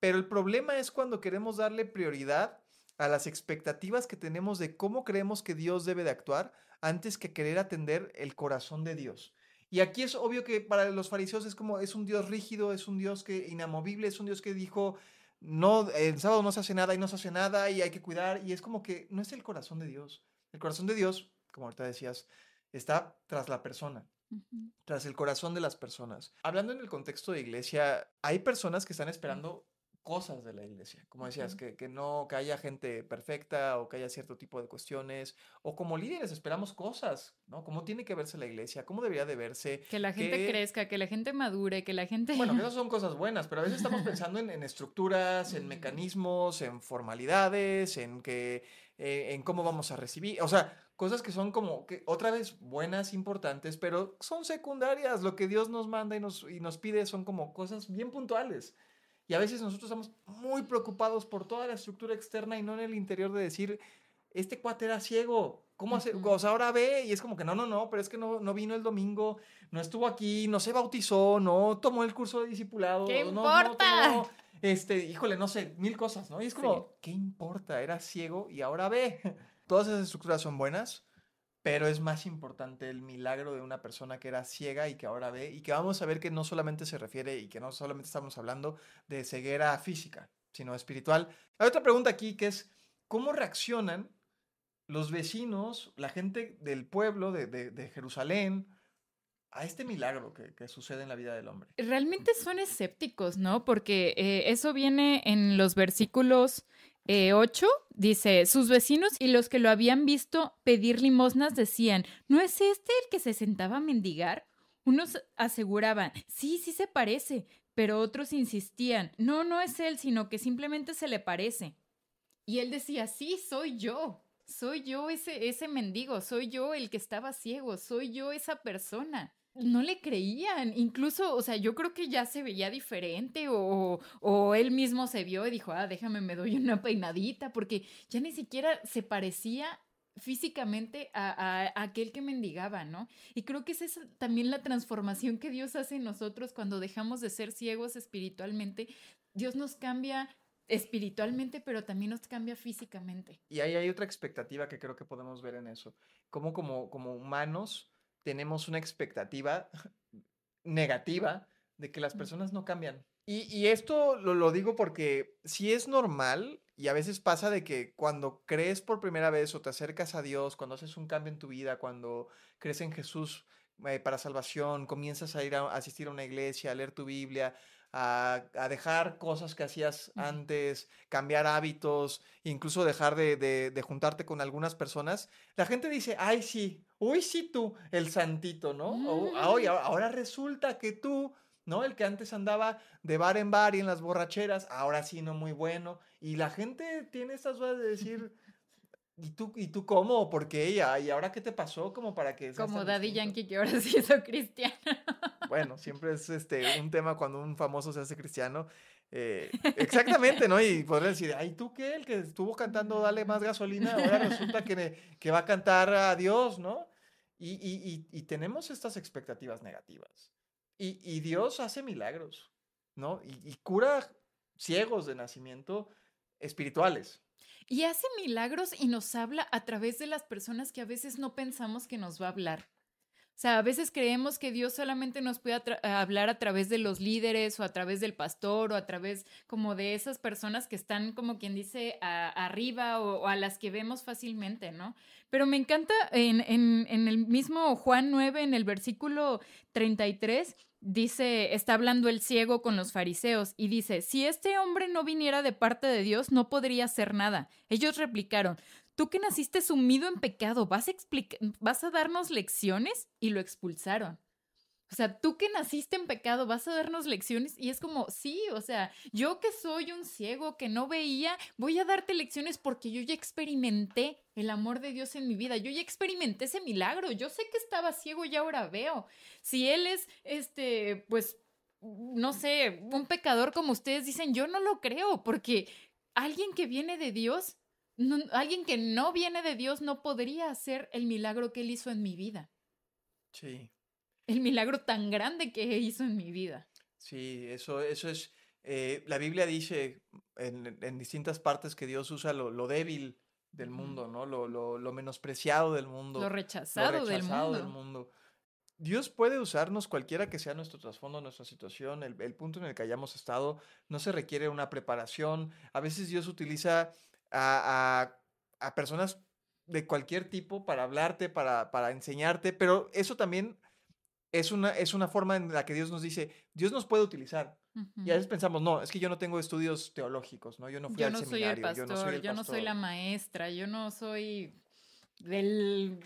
Pero el problema es cuando queremos darle prioridad a las expectativas que tenemos de cómo creemos que Dios debe de actuar antes que querer atender el corazón de Dios. Y aquí es obvio que para los fariseos es como es un Dios rígido, es un Dios que inamovible, es un Dios que dijo no el sábado no se hace nada y no se hace nada y hay que cuidar y es como que no es el corazón de Dios. El corazón de Dios, como ahorita decías, está tras la persona, tras el corazón de las personas. Hablando en el contexto de iglesia, hay personas que están esperando cosas de la iglesia, como decías, que, que, no, que haya gente perfecta o que haya cierto tipo de cuestiones, o como líderes esperamos cosas, ¿no? ¿Cómo tiene que verse la iglesia? ¿Cómo debería de verse? Que la gente crezca, que la gente madure, que la gente... Bueno, que esas (laughs) son cosas buenas, pero a veces estamos pensando en, en estructuras, en mecanismos, en formalidades, en que eh, en cómo vamos a recibir, o sea, cosas que son como que otra vez buenas, importantes, pero son secundarias. Lo que Dios nos manda y nos, y nos pide son como cosas bien puntuales. Y a veces nosotros estamos muy preocupados por toda la estructura externa y no en el interior de decir, este cuate era ciego, ¿cómo hace? O sea, ahora ve y es como que no, no, no, pero es que no, no vino el domingo, no estuvo aquí, no se bautizó, no tomó el curso de discipulado. ¿Qué no, importa? este, híjole, no sé, mil cosas, ¿no? Y es como, ¿qué importa? Era ciego y ahora ve. (laughs) Todas esas estructuras son buenas, pero es más importante el milagro de una persona que era ciega y que ahora ve y que vamos a ver que no solamente se refiere y que no solamente estamos hablando de ceguera física, sino espiritual. Hay otra pregunta aquí que es, ¿cómo reaccionan los vecinos, la gente del pueblo de, de Jerusalén, a este milagro que, sucede en la vida del hombre. Realmente son escépticos, ¿no? Porque eh, eso viene en los versículos 8, eh, dice, sus vecinos y los que lo habían visto pedir limosnas decían, ¿no es este el que se sentaba a mendigar? Unos aseguraban, sí, sí se parece, pero otros insistían, no, no es él, sino que simplemente se le parece. Y él decía, sí, soy yo, soy yo ese, ese mendigo, soy yo el que estaba ciego, soy yo esa persona no le creían. Incluso, o sea, yo creo que ya se veía diferente o, o, él mismo se vio y dijo, ah, déjame, me doy una peinadita, porque ya ni siquiera se parecía físicamente a, aquel que mendigaba, ¿no? Y creo que esa es también la transformación que Dios hace en nosotros cuando dejamos de ser ciegos espiritualmente. Dios nos cambia espiritualmente, pero también nos cambia físicamente. Y ahí hay otra expectativa que creo que podemos ver en eso. Como como, como humanos tenemos una expectativa negativa de que las personas no cambian. Y, esto lo, lo, digo porque si es normal y a veces pasa de que cuando crees por primera vez o te acercas a Dios, cuando haces un cambio en tu vida, cuando crees en Jesús eh, para salvación, comienzas a ir a, asistir a una iglesia, a leer tu Biblia, a, dejar cosas que hacías antes, cambiar hábitos, incluso dejar de, juntarte con algunas personas, la gente dice, ay sí, uy sí tú, el santito, ¿no? O, mm. ahora resulta que tú, ¿no? El que antes andaba de bar en bar y en las borracheras, ahora sí no muy bueno. Y la gente tiene estas dudas de decir... ¿Y tú, ¿Y tú cómo? ¿Por qué ella? ¿Y ahora qué te pasó? Como para que... Como Daddy Yankee que ahora sí hizo (laughs) cristiano. Bueno, siempre es este, un tema cuando un famoso se hace cristiano. Eh, (laughs) exactamente, ¿no? Y podrían decir, ay, ¿tú qué? El que estuvo cantando Dale más gasolina, ahora (laughs) resulta que, que va a cantar a Dios, ¿no? Y, y, y, tenemos estas expectativas negativas. Y, Dios hace milagros, ¿no? y cura ciegos de nacimiento espirituales. Y hace milagros y nos habla a través de las personas que a veces no pensamos que nos va a hablar. O sea, a veces creemos que Dios solamente nos puede hablar a través de los líderes o a través del pastor o a través como de esas personas que están como quien dice arriba o, a las que vemos fácilmente, ¿no? Pero me encanta en, en, el mismo Juan 9, en el versículo 33, dice, está hablando el ciego con los fariseos y dice, si este hombre no viniera de parte de Dios, no podría hacer nada. Ellos replicaron, tú que naciste sumido en pecado, ¿vas a, ¿vas a darnos lecciones? Y lo expulsaron. O sea, tú que naciste en pecado, vas a darnos lecciones y es como, sí, o sea, yo que soy un ciego, que no veía, voy a darte lecciones porque yo ya experimenté el amor de Dios en mi vida, yo ya experimenté ese milagro, yo sé que estaba ciego y ahora veo. Si Él es, este, pues, no sé, un pecador como ustedes dicen, yo no lo creo porque alguien que viene de Dios, alguien que no viene de Dios no podría hacer el milagro que Él hizo en mi vida. Sí el milagro tan grande que hizo en mi vida. Sí, eso, eso es, eh, la Biblia dice en, distintas partes que Dios usa lo, débil del mundo, ¿no? Lo, lo, menospreciado del mundo. Lo rechazado, del, mundo. Dios puede usarnos cualquiera que sea nuestro trasfondo, nuestra situación, el, punto en el que hayamos estado. No se requiere una preparación. A veces Dios utiliza a, a, personas de cualquier tipo para hablarte, para, para enseñarte, pero eso también es una, es una forma en la que Dios nos dice, Dios nos puede utilizar. Y a veces pensamos, no, es que yo no tengo estudios teológicos, ¿no? Yo no fui al seminario, yo no soy el Yo no soy la maestra, yo no soy del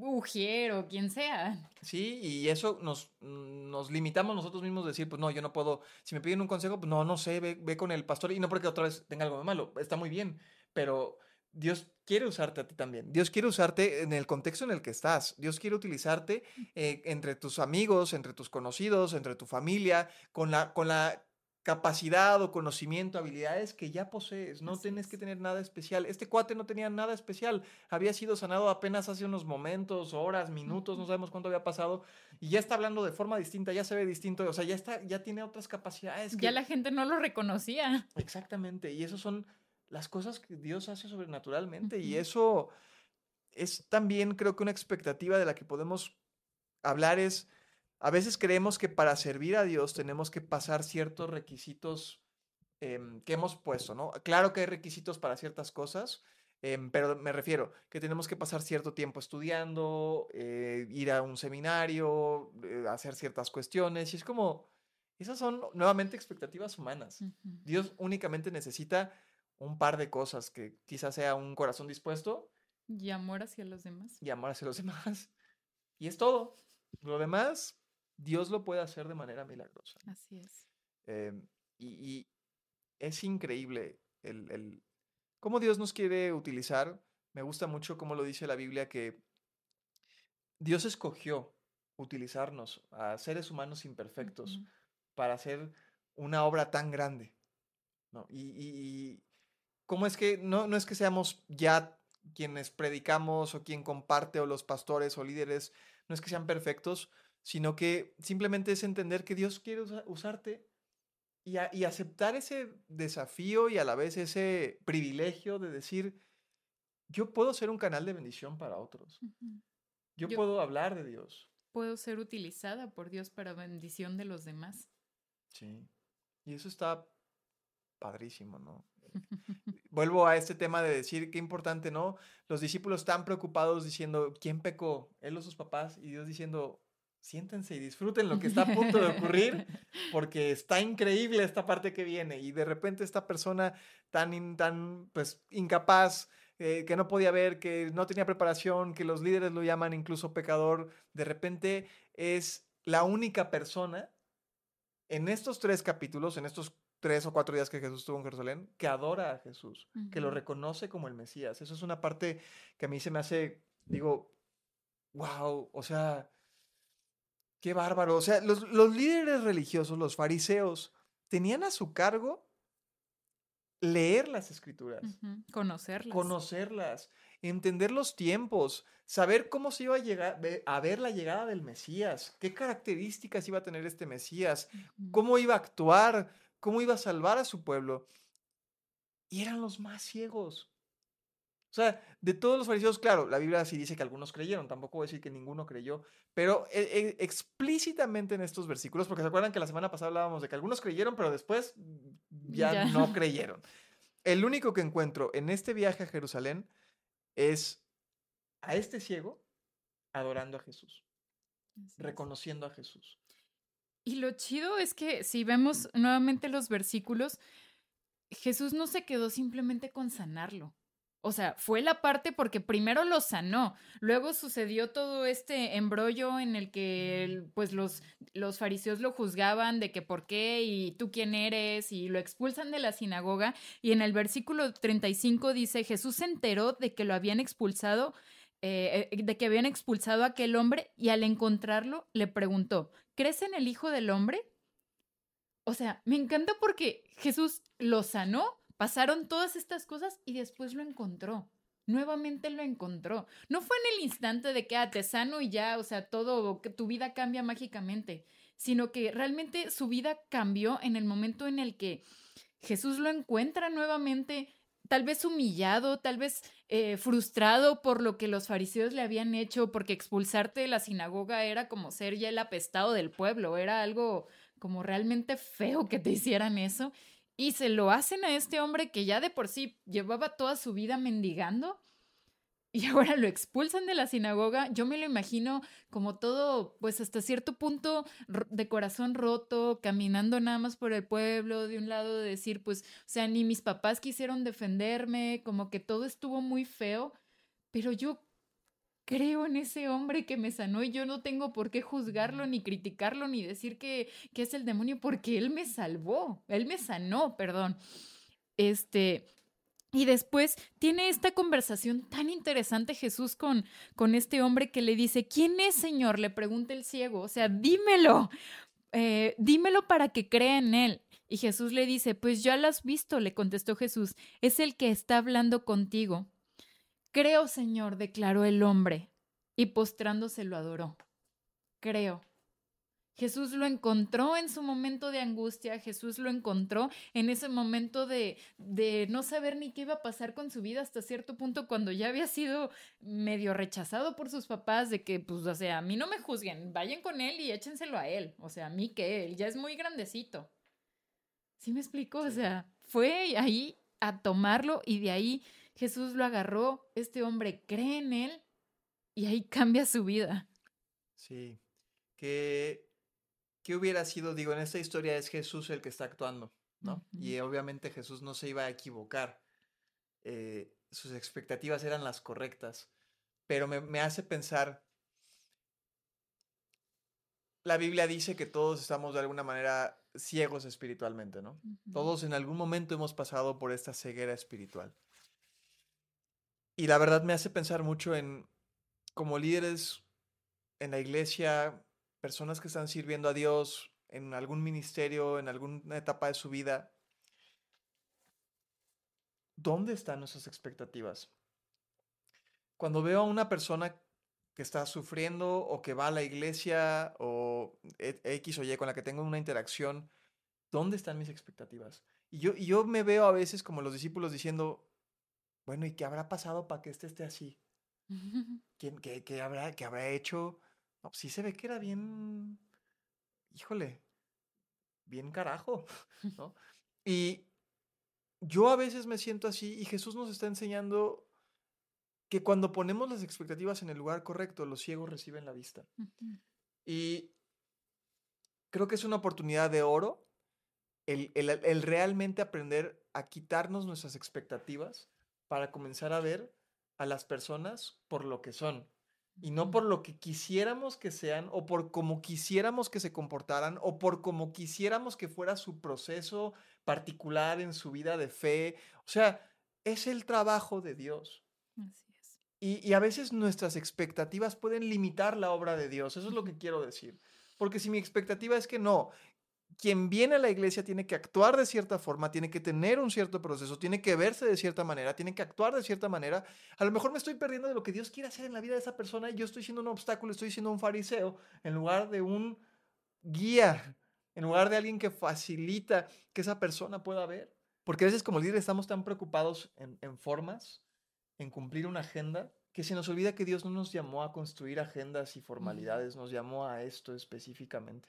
ujiero, quien sea. Sí, y eso nos, nos limitamos nosotros mismos a decir, pues no, yo no puedo, si me piden un consejo, pues no, no sé, ve, ve con el pastor, y no porque otra vez tenga algo de malo, está muy bien, pero Dios quiere usarte a ti también. Dios quiere usarte en el contexto en el que estás. Dios quiere utilizarte eh, entre tus amigos, entre tus conocidos, entre tu familia, con la, con la capacidad o conocimiento, habilidades que ya posees. No tienes que tener nada especial. Este cuate no tenía nada especial. Había sido sanado apenas hace unos momentos, horas, minutos, no sabemos cuánto había pasado. Y ya está hablando de forma distinta, ya se ve distinto. O sea, ya, está, ya tiene otras capacidades. Ya la gente no lo reconocía. Exactamente. Y esos son las cosas que Dios hace sobrenaturalmente. Y eso es también creo que una expectativa de la que podemos hablar es, a veces creemos que para servir a Dios tenemos que pasar ciertos requisitos em, que hemos puesto, ¿no? Claro que hay requisitos para ciertas cosas, em, pero me refiero que tenemos que pasar cierto tiempo estudiando, eh, ir a un seminario, eh, hacer ciertas cuestiones, y es como, esas son nuevamente expectativas humanas. Dios únicamente necesita un par de cosas que quizás sea un corazón dispuesto. Y amor hacia los demás. Y amor hacia los (laughs) demás. Y es todo. Lo demás, Dios lo puede hacer de manera milagrosa. Así es. Em, y, es increíble el, cómo Dios nos quiere utilizar. Me gusta mucho cómo lo dice la Biblia que Dios escogió utilizarnos a seres humanos imperfectos para hacer una obra tan grande. ¿no? Y, cómo es que no, no es que seamos ya quienes predicamos o quien comparte o los pastores o líderes, no es que sean perfectos, sino que simplemente es entender que Dios quiere usarte y, y, aceptar ese desafío y a la vez ese privilegio de decir, yo puedo ser un canal de bendición para otros. yo, puedo hablar de Dios. Puedo ser utilizada por Dios para bendición de los demás. Sí. Y eso está padrísimo, ¿no? Vuelvo a este tema de decir qué importante, ¿no? Los discípulos están preocupados diciendo, ¿quién pecó? Él o sus papás, y Dios diciendo, siéntense y disfruten lo que está a punto de ocurrir, (laughs) porque está increíble esta parte que viene. Y de repente esta persona tan, tan pues, incapaz, eh, que no podía ver, que no tenía preparación, que los líderes lo llaman incluso pecador, de repente es la única persona en estos tres capítulos, en estos tres o cuatro días que Jesús estuvo en Jerusalén, que adora a Jesús, que lo reconoce como el Mesías. Eso es una parte que a mí se me hace, digo, wow, o sea, qué bárbaro. O sea, los, los líderes religiosos, los fariseos, tenían a su cargo leer las escrituras. Conocerlas. Conocerlas, entender los tiempos, saber cómo se iba a, llegar, a ver la llegada del Mesías, qué características iba a tener este Mesías, cómo iba a actuar, cómo iba a salvar a su pueblo. Y eran los más ciegos. O sea, de todos los fariseos, claro, la Biblia sí dice que algunos creyeron, tampoco voy a decir que ninguno creyó, pero eh, eh, explícitamente en estos versículos, porque se acuerdan que la semana pasada hablábamos de que algunos creyeron, pero después (laughs) ya, no creyeron. El único que encuentro en este viaje a Jerusalén es a este ciego adorando a Jesús, reconociendo a Jesús. Y lo chido es que si vemos nuevamente los versículos, Jesús no se quedó simplemente con sanarlo. O sea, fue la parte porque primero lo sanó, luego sucedió todo este embrollo en el que pues los, los fariseos lo juzgaban de que por qué y tú quién eres y lo expulsan de la sinagoga y en el versículo 35 dice Jesús se enteró de que lo habían expulsado, eh, eh, de que habían expulsado a aquel hombre y al encontrarlo le preguntó, ¿crees en el Hijo del Hombre? O sea, me encanta porque Jesús lo sanó Pasaron todas estas cosas y después lo encontró. Nuevamente lo encontró. No fue en el instante de que ah, te sano y ya, o sea, todo, que tu vida cambia mágicamente, sino que realmente su vida cambió en el momento en el que Jesús lo encuentra nuevamente, tal vez humillado, tal vez eh, frustrado por lo que los fariseos le habían hecho, porque expulsarte de la sinagoga era como ser ya el apestado del pueblo, era algo como realmente feo que te hicieran eso. Y se lo hacen a este hombre que ya de por sí llevaba toda su vida mendigando y ahora lo expulsan de la sinagoga. Yo me lo imagino como todo, pues hasta cierto punto de corazón roto, caminando nada más por el pueblo, de un lado de decir, pues, o sea, ni mis papás quisieron defenderme, como que todo estuvo muy feo, pero yo creo en ese hombre que me sanó y yo no tengo por qué juzgarlo, ni criticarlo, ni decir que, que es el demonio, porque él me salvó, él me sanó, perdón. Este, y después tiene esta conversación tan interesante Jesús con, con este hombre que le dice, ¿quién es Señor? Le pregunta el ciego, o sea, dímelo, eh, dímelo para que crea en él. Y Jesús le dice, pues ya lo has visto, le contestó Jesús, es el que está hablando contigo. Creo, Señor, declaró el hombre, y postrándose lo adoró. Creo. Jesús lo encontró en su momento de angustia, Jesús lo encontró en ese momento de, de, no saber ni qué iba a pasar con su vida hasta cierto punto cuando ya había sido medio rechazado por sus papás de que, pues, o sea, a mí no me juzguen, vayan con él y échenselo a él, o sea, a mí que él ya es muy grandecito. ¿Sí me explico? O sea, fue ahí a tomarlo y de ahí Jesús lo agarró, este hombre cree en él y ahí cambia su vida. Sí, que ¿qué hubiera sido? Digo, en esta historia es Jesús el que está actuando, ¿no? Y obviamente Jesús no se iba a equivocar. Eh, sus expectativas eran las correctas. Pero me, hace pensar, la Biblia dice que todos estamos de alguna manera ciegos espiritualmente, ¿no? Todos en algún momento hemos pasado por esta ceguera espiritual. Y la verdad me hace pensar mucho en, como líderes en la iglesia, personas que están sirviendo a Dios en algún ministerio, en alguna etapa de su vida, ¿dónde están nuestras expectativas? Cuando veo a una persona que está sufriendo o que va a la iglesia o e- X o Y con la que tengo una interacción, ¿dónde están mis expectativas? Y yo, y yo me veo a veces como los discípulos diciendo, bueno, ¿y qué habrá pasado para que este esté así? (laughs) ¿Quién, qué, qué habrá, qué habrá hecho? No, pues sí se ve que era bien, híjole, bien carajo, (laughs) ¿no? (laughs) Y yo a veces me siento así y Jesús nos está enseñando que cuando ponemos las expectativas en el lugar correcto, los ciegos reciben la vista. Y creo que es una oportunidad de oro el, el- el realmente aprender a quitarnos nuestras expectativas para comenzar a ver a las personas por lo que son. Y no por lo que quisiéramos que sean, o por cómo quisiéramos que se comportaran, o por cómo quisiéramos que fuera su proceso particular en su vida de fe. O sea, es el trabajo de Dios. Así es. Y, y a veces nuestras expectativas pueden limitar la obra de Dios. Eso es lo que quiero decir. Porque si mi expectativa es que no, quien viene a la iglesia tiene que actuar de cierta forma, tiene que tener un cierto proceso, tiene que verse de cierta manera, tiene que actuar de cierta manera. A lo mejor me estoy perdiendo de lo que Dios quiere hacer en la vida de esa persona y yo estoy siendo un obstáculo, estoy siendo un fariseo en lugar de un guía, en lugar de alguien que facilita que esa persona pueda ver. Porque a veces como líderes estamos tan preocupados en, en formas, en cumplir una agenda, que se nos olvida que Dios no nos llamó a construir agendas y formalidades, nos llamó a esto específicamente.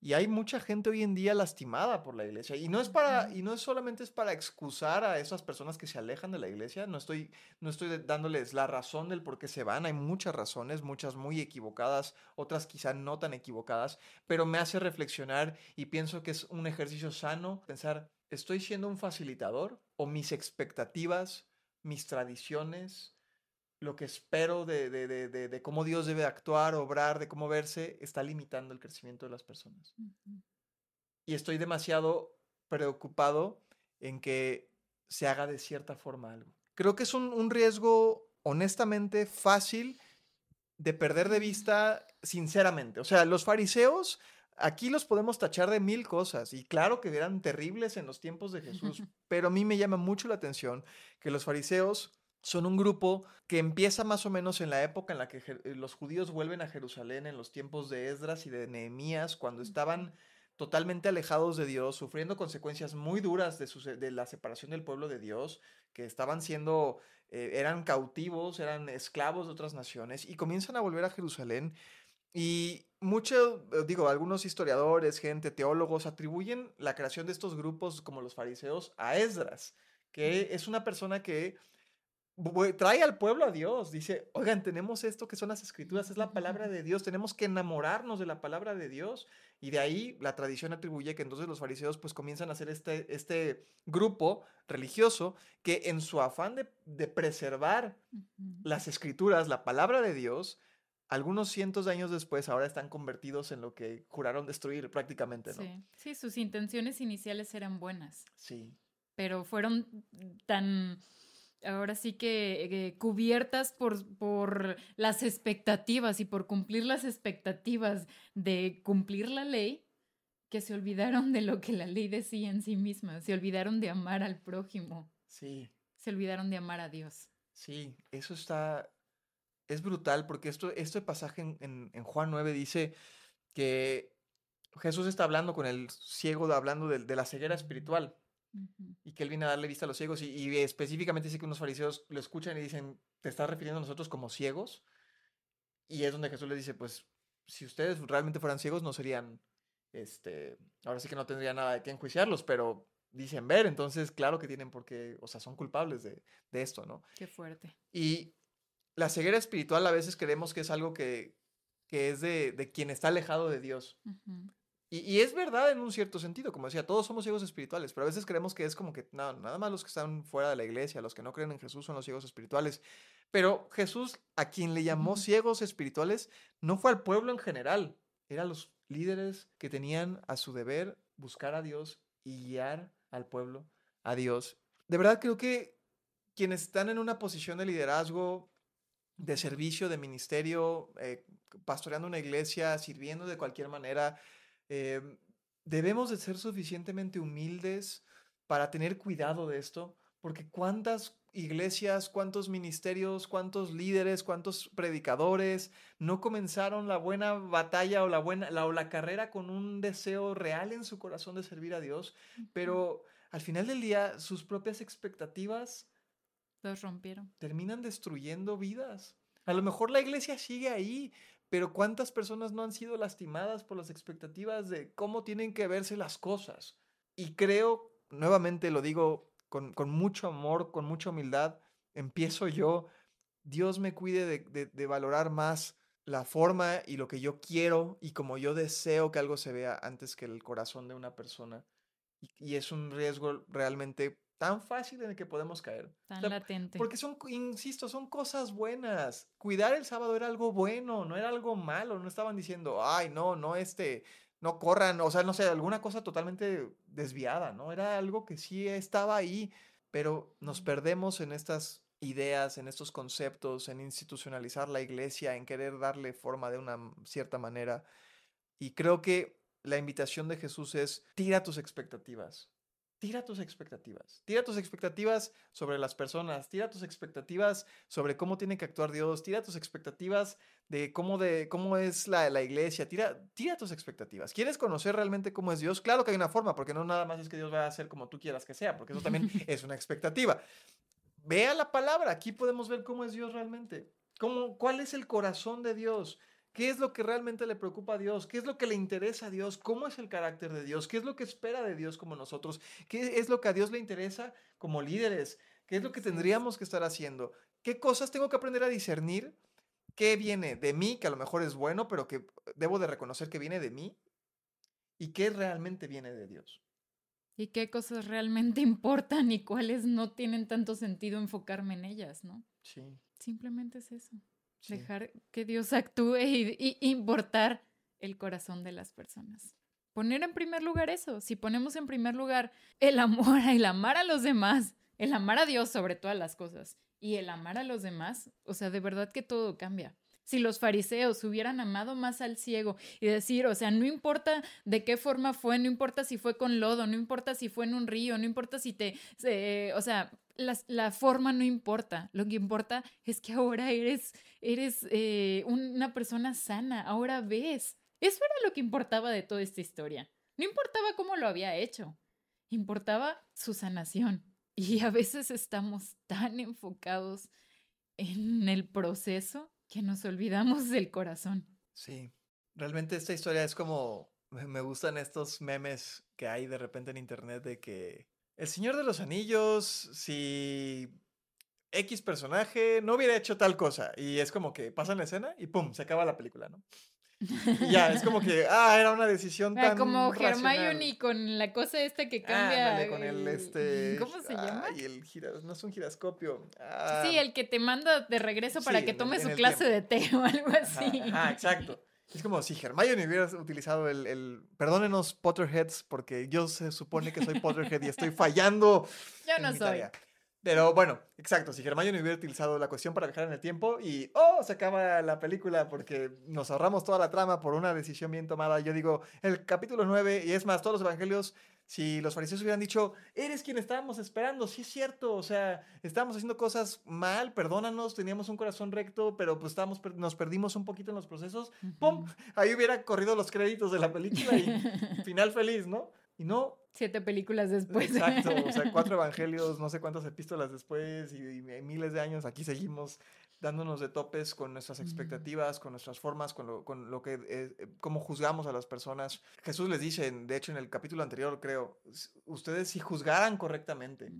Y hay mucha gente hoy en día lastimada por la iglesia. Y no es para, y no es solamente es para excusar a esas personas que se alejan de la iglesia. No estoy, no estoy dándoles la razón del por qué se van. Hay muchas razones, muchas muy equivocadas, otras quizá no tan equivocadas. Pero me hace reflexionar y pienso que es un ejercicio sano pensar, ¿estoy siendo un facilitador? ¿O mis expectativas, mis tradiciones, lo que espero de, de, de, de, cómo Dios debe actuar, obrar, de cómo verse, está limitando el crecimiento de las personas. Y estoy demasiado preocupado en que se haga de cierta forma algo. Creo que es un, un riesgo honestamente fácil de perder de vista sinceramente. O sea, los fariseos aquí los podemos tachar de mil cosas y claro que eran terribles en los tiempos de Jesús, (laughs) pero a mí me llama mucho la atención que los fariseos son un grupo que empieza más o menos en la época en la que eh, los judíos vuelven a Jerusalén, en los tiempos de Esdras y de Nehemías, cuando estaban totalmente alejados de Dios, sufriendo consecuencias muy duras de, su de la separación del pueblo de Dios, que estaban siendo, eh, eran cautivos, eran esclavos de otras naciones, y comienzan a volver a Jerusalén. Y mucho, eh, digo, algunos historiadores, gente, teólogos, atribuyen la creación de estos grupos como los fariseos a Esdras, que es una persona que trae al pueblo a Dios. Dice, oigan, tenemos esto que son las escrituras, es la palabra de Dios, tenemos que enamorarnos de la palabra de Dios. Y de ahí la tradición atribuye que entonces los fariseos pues comienzan a hacer este, este grupo religioso que en su afán de, de preservar las escrituras, la palabra de Dios, algunos cientos de años después ahora están convertidos en lo que juraron destruir prácticamente, ¿no? Sí. sí, sus intenciones iniciales eran buenas, Sí, pero fueron tan, ahora sí que eh, cubiertas por, por las expectativas y por cumplir las expectativas de cumplir la ley, que se olvidaron de lo que la ley decía en sí misma, se olvidaron de amar al prójimo, sí, se olvidaron de amar a Dios. sí, eso está, es brutal porque esto, este pasaje en, en- en Juan 9 dice que Jesús está hablando con el ciego, hablando de, de la ceguera espiritual Y que él viene a darle vista a los ciegos y, y específicamente dice que unos fariseos lo escuchan y dicen, ¿te estás refiriendo a nosotros como ciegos? Y es donde Jesús les dice, pues si ustedes realmente fueran ciegos no serían, este, ahora sí que no tendría nada de qué enjuiciarlos, pero dicen ver, entonces claro que tienen por qué, o sea, son culpables de, de esto, ¿no? Qué fuerte. Y la ceguera espiritual a veces creemos que es algo que, que es de, de quien está alejado de Dios. Ujú. Y, y es verdad en un cierto sentido, como decía, todos somos ciegos espirituales, pero a veces creemos que es como que no, nada más los que están fuera de la iglesia, los que no creen en Jesús son los ciegos espirituales. Pero Jesús, a quien le llamó ciegos espirituales, no fue al pueblo en general, eran los líderes que tenían a su deber buscar a Dios y guiar al pueblo a Dios. De verdad creo que quienes están en una posición de liderazgo, de servicio, de ministerio, eh, pastoreando una iglesia, sirviendo de cualquier manera, em, debemos de ser suficientemente humildes para tener cuidado de esto, porque cuántas iglesias, cuántos ministerios, cuántos líderes, cuántos predicadores no comenzaron la buena batalla o la buena la, o la carrera con un deseo real en su corazón de servir a Dios, pero al final del día sus propias expectativas los rompieron. Terminan destruyendo vidas. A lo mejor la iglesia sigue ahí, pero ¿cuántas personas no han sido lastimadas por las expectativas de cómo tienen que verse las cosas? Y creo, nuevamente lo digo con, mucho amor, con mucha humildad, empiezo yo, Dios me cuide de, valorar más la forma y lo que yo quiero y como yo deseo que algo se vea antes que el corazón de una persona. y es un riesgo realmente tan fácil en el que podemos caer. Tan latente. Porque son, insisto, son cosas buenas. Cuidar el sábado era algo bueno, no era algo malo. No estaban diciendo, ay, no, no, este, no corran, o sea, no sé, alguna cosa totalmente desviada, ¿no? Era algo que sí estaba ahí, pero nos perdemos en estas ideas, en estos conceptos, en institucionalizar la iglesia, en querer darle forma de una cierta manera. Y creo que la invitación de Jesús es, tira tus expectativas, tira tus expectativas. Tira tus expectativas sobre las personas, tira tus expectativas sobre cómo tiene que actuar Dios, tira tus expectativas de cómo, de, cómo es la, la, iglesia, tira, tira tus expectativas. ¿Quieres conocer realmente cómo es Dios? Claro que hay una forma, porque no nada más es que Dios va a hacer como tú quieras que sea, porque eso también (laughs) es una expectativa. Vea la palabra, aquí podemos ver cómo es Dios realmente. Cómo, ¿Cuál es el corazón de Dios? ¿Qué es lo que realmente le preocupa a Dios? ¿Qué es lo que le interesa a Dios? ¿Cómo es el carácter de Dios? ¿Qué es lo que espera de Dios como nosotros? ¿Qué es lo que a Dios le interesa como líderes? ¿Qué es lo que tendríamos que estar haciendo? ¿Qué cosas tengo que aprender a discernir? ¿Qué viene de mí, que a lo mejor es bueno, pero que debo de reconocer que viene de mí? ¿Y qué realmente viene de Dios? ¿Y qué cosas realmente (laughs) importan y cuáles no tienen tanto sentido enfocarme en ellas, no? Sí. Simplemente es eso. Dejar que Dios actúe y, importar el corazón de las personas. Poner en primer lugar eso. Si ponemos en primer lugar el amor, (laughs) el amar a los demás, el amar a Dios sobre todas las cosas y el amar a los demás, o sea, de verdad que todo cambia si los fariseos hubieran amado más al ciego y decir, o sea, no importa de qué forma fue, no importa si fue con lodo, no importa si fue en un río, no importa si te, o sea, la, forma no importa, lo que importa es que ahora eres, eres eh, una persona sana, ahora ves. Eso era lo que importaba de toda esta historia. No importaba cómo lo había hecho, importaba su sanación. Y a veces estamos tan enfocados en el proceso que nos olvidamos del corazón. Sí, realmente esta historia es como, me gustan estos memes que hay de repente en internet de que el Señor de los Anillos, si X personaje no hubiera hecho tal cosa, y es como que pasa la escena y ¡pum! se acaba la película, ¿no? Ya, es como que, ah, era una decisión tan. Como Hermione con la cosa esta que cambia. Ah, con el este. ¿Cómo se llama? Y el no es un giroscopio. sí, ah. el que te manda de regreso para que tome su clase de té o algo así. Ah, exacto. Es como si Hermione hubiera utilizado el, el, Perdónenos, Potterheads, porque yo se supone que soy Potterhead y estoy fallando. (laughs) Yo no soy. Pero bueno, exacto, si Hermione hubiera utilizado la cuestión para viajar en el tiempo y, oh, se acaba la película porque nos ahorramos toda la trama por una decisión bien tomada. Yo digo, el capítulo 9, y es más, todos los evangelios, si los fariseos hubieran dicho, eres quien estábamos esperando, sí es cierto, o sea, estábamos haciendo cosas mal, perdónanos, teníamos un corazón recto, pero pues estábamos, nos perdimos un poquito en los procesos, ¡pum! Ahí hubiera corrido los créditos de la película y (laughs) final feliz, ¿no? Y no. Siete películas después. Exacto, o sea, cuatro (laughs) evangelios, no sé cuántas epístolas después y, miles de años, aquí seguimos dándonos de topes con nuestras expectativas, con nuestras formas, con lo, con lo que, eh, eh, cómo juzgamos a las personas. Jesús les dice, de hecho en el capítulo anterior creo, ustedes si juzgaran correctamente,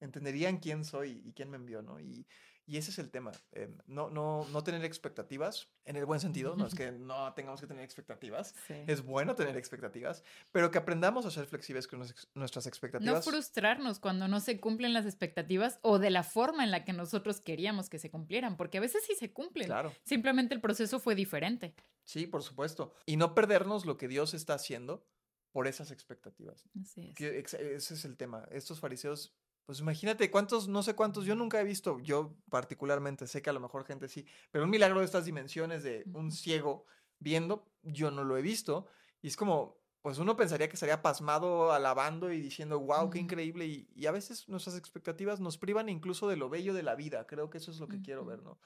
entenderían quién soy y quién me envió, ¿no? Y, y ese es el tema, eh, no, no, no tener expectativas, en el buen sentido, no es (laughs) que no tengamos que tener expectativas, es bueno tener expectativas, pero que aprendamos a ser flexibles con nuestras expectativas. No frustrarnos cuando no se cumplen las expectativas o de la forma en la que nosotros queríamos que se cumplieran, porque a veces sí se cumplen, claro. simplemente el proceso fue diferente. Sí, por supuesto. Y no perdernos lo que Dios está haciendo por esas expectativas. Así es. ese es el tema. Estos fariseos Pues imagínate cuántos, no sé cuántos, yo nunca he visto, yo particularmente, sé que a lo mejor gente sí, pero un milagro de estas dimensiones de un ciego viendo, yo no lo he visto. Y es como, pues uno pensaría que estaría pasmado, alabando y diciendo, wow, qué increíble. Y, y, a veces nuestras expectativas nos privan incluso de lo bello de la vida. Creo que eso es lo que quiero ver, ¿no?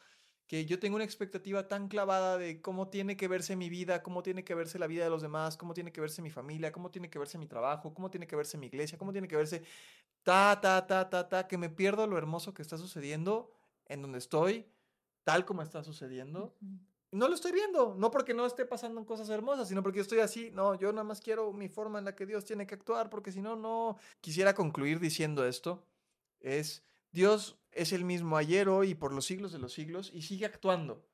Que yo tengo una expectativa tan clavada de cómo tiene que verse mi vida, cómo tiene que verse la vida de los demás, cómo tiene que verse mi familia, cómo tiene que verse mi trabajo, cómo tiene que verse mi iglesia, cómo tiene que verse ta, ta, ta, ta, ta, que me pierdo lo hermoso que está sucediendo en donde estoy, tal como está sucediendo no lo estoy viendo, no porque no esté pasando cosas hermosas, sino porque estoy así, no, yo nada más quiero mi forma en la que Dios tiene que actuar, porque si no, no. Quisiera concluir diciendo esto, es, Dios es el mismo ayer, hoy y por los siglos de los siglos, y sigue actuando.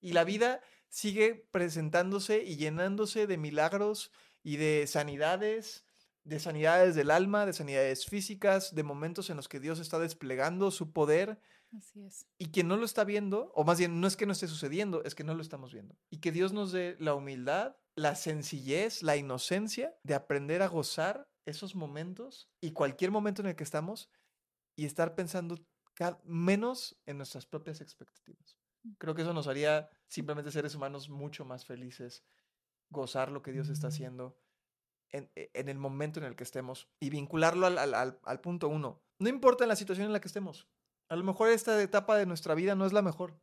Y la vida sigue presentándose y llenándose de milagros y de sanidades, de sanidades del alma, de sanidades físicas, de momentos en los que Dios está desplegando su poder Así es. Y quien no lo está viendo, o más bien no es que no esté sucediendo, es que no lo estamos viendo. Y que Dios nos dé la humildad, la sencillez, la inocencia de aprender a gozar esos momentos y cualquier momento en el que estamos y estar pensando menos en nuestras propias expectativas. Creo que eso nos haría simplemente seres humanos mucho más felices, gozar lo que Dios está haciendo en, e, en el momento en el que estemos y vincularlo al, al, al punto uno. No importa la situación en la que estemos, a lo mejor esta etapa de nuestra vida no es la mejor.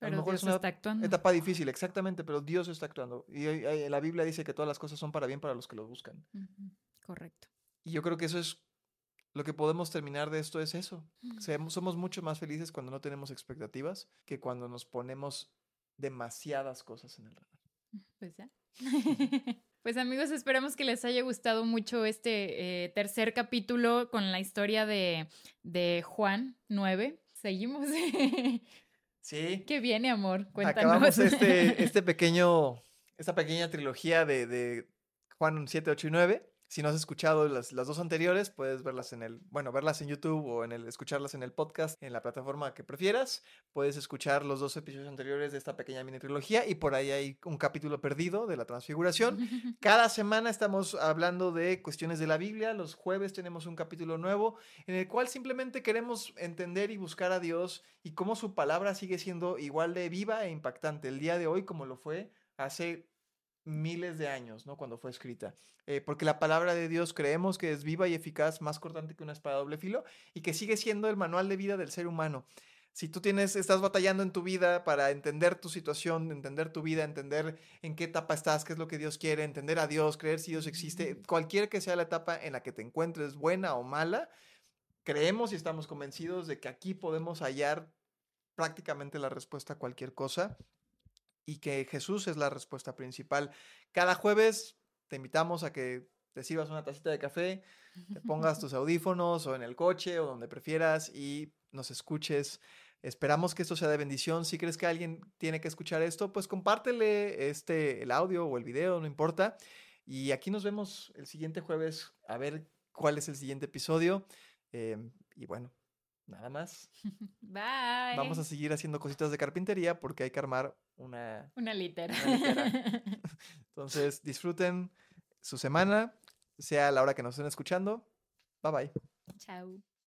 A lo mejor es una está actuando. etapa difícil, exactamente, pero Dios está actuando. Y la Biblia dice que todas las cosas son para bien para los que lo buscan. Correcto. Y yo creo que eso es lo que podemos terminar de esto es eso. Somos mucho más felices cuando no tenemos expectativas que cuando nos ponemos demasiadas cosas en el radar. Pues ya. (laughs) Pues amigos, esperamos que les haya gustado mucho este eh, tercer capítulo con la historia de, de Juan 9. Seguimos. (laughs) Sí. ¿Qué viene, amor? Cuéntanos. Acabamos este, (laughs) este pequeño, esta pequeña trilogía de, de Juan 7, 8 y 9. Si no has escuchado las, las, dos anteriores, puedes verlas en el, bueno, verlas en YouTube o en el, escucharlas en el podcast, en la plataforma que prefieras. Puedes escuchar los dos episodios anteriores de esta pequeña mini trilogía y por ahí hay un capítulo perdido de la transfiguración. (laughs) Cada semana estamos hablando de cuestiones de la Biblia. Los jueves tenemos un capítulo nuevo en el cual simplemente queremos entender y buscar a Dios y cómo su palabra sigue siendo igual de viva e impactante el día de hoy como lo fue hace miles de años, ¿no? Cuando fue escrita. Eh, porque la palabra de Dios creemos que es viva y eficaz, más cortante que una espada doble filo, y que sigue siendo el manual de vida del ser humano. Si tú tienes, estás batallando en tu vida para entender tu situación, entender tu vida, entender en qué etapa estás, qué es lo que Dios quiere, entender a Dios, creer si Dios existe, cualquier que sea la etapa en la que te encuentres, buena o mala, creemos y estamos convencidos de que aquí podemos hallar prácticamente la respuesta a cualquier cosa y que Jesús es la respuesta principal. Cada jueves te invitamos a que te sirvas una tacita de café, te pongas (laughs) tus audífonos o en el coche o donde prefieras y nos escuches. Esperamos que esto sea de bendición. Si crees que alguien tiene que escuchar esto, pues compártele este, el audio o el video, no importa. Y aquí nos vemos el siguiente jueves a ver cuál es el siguiente episodio. Em, y bueno, nada más. (laughs) Bye. Vamos a seguir haciendo cositas de carpintería porque hay que armar una, una litera. (laughs) Entonces, disfruten su semana, sea la hora que nos estén escuchando. Bye bye. Chao.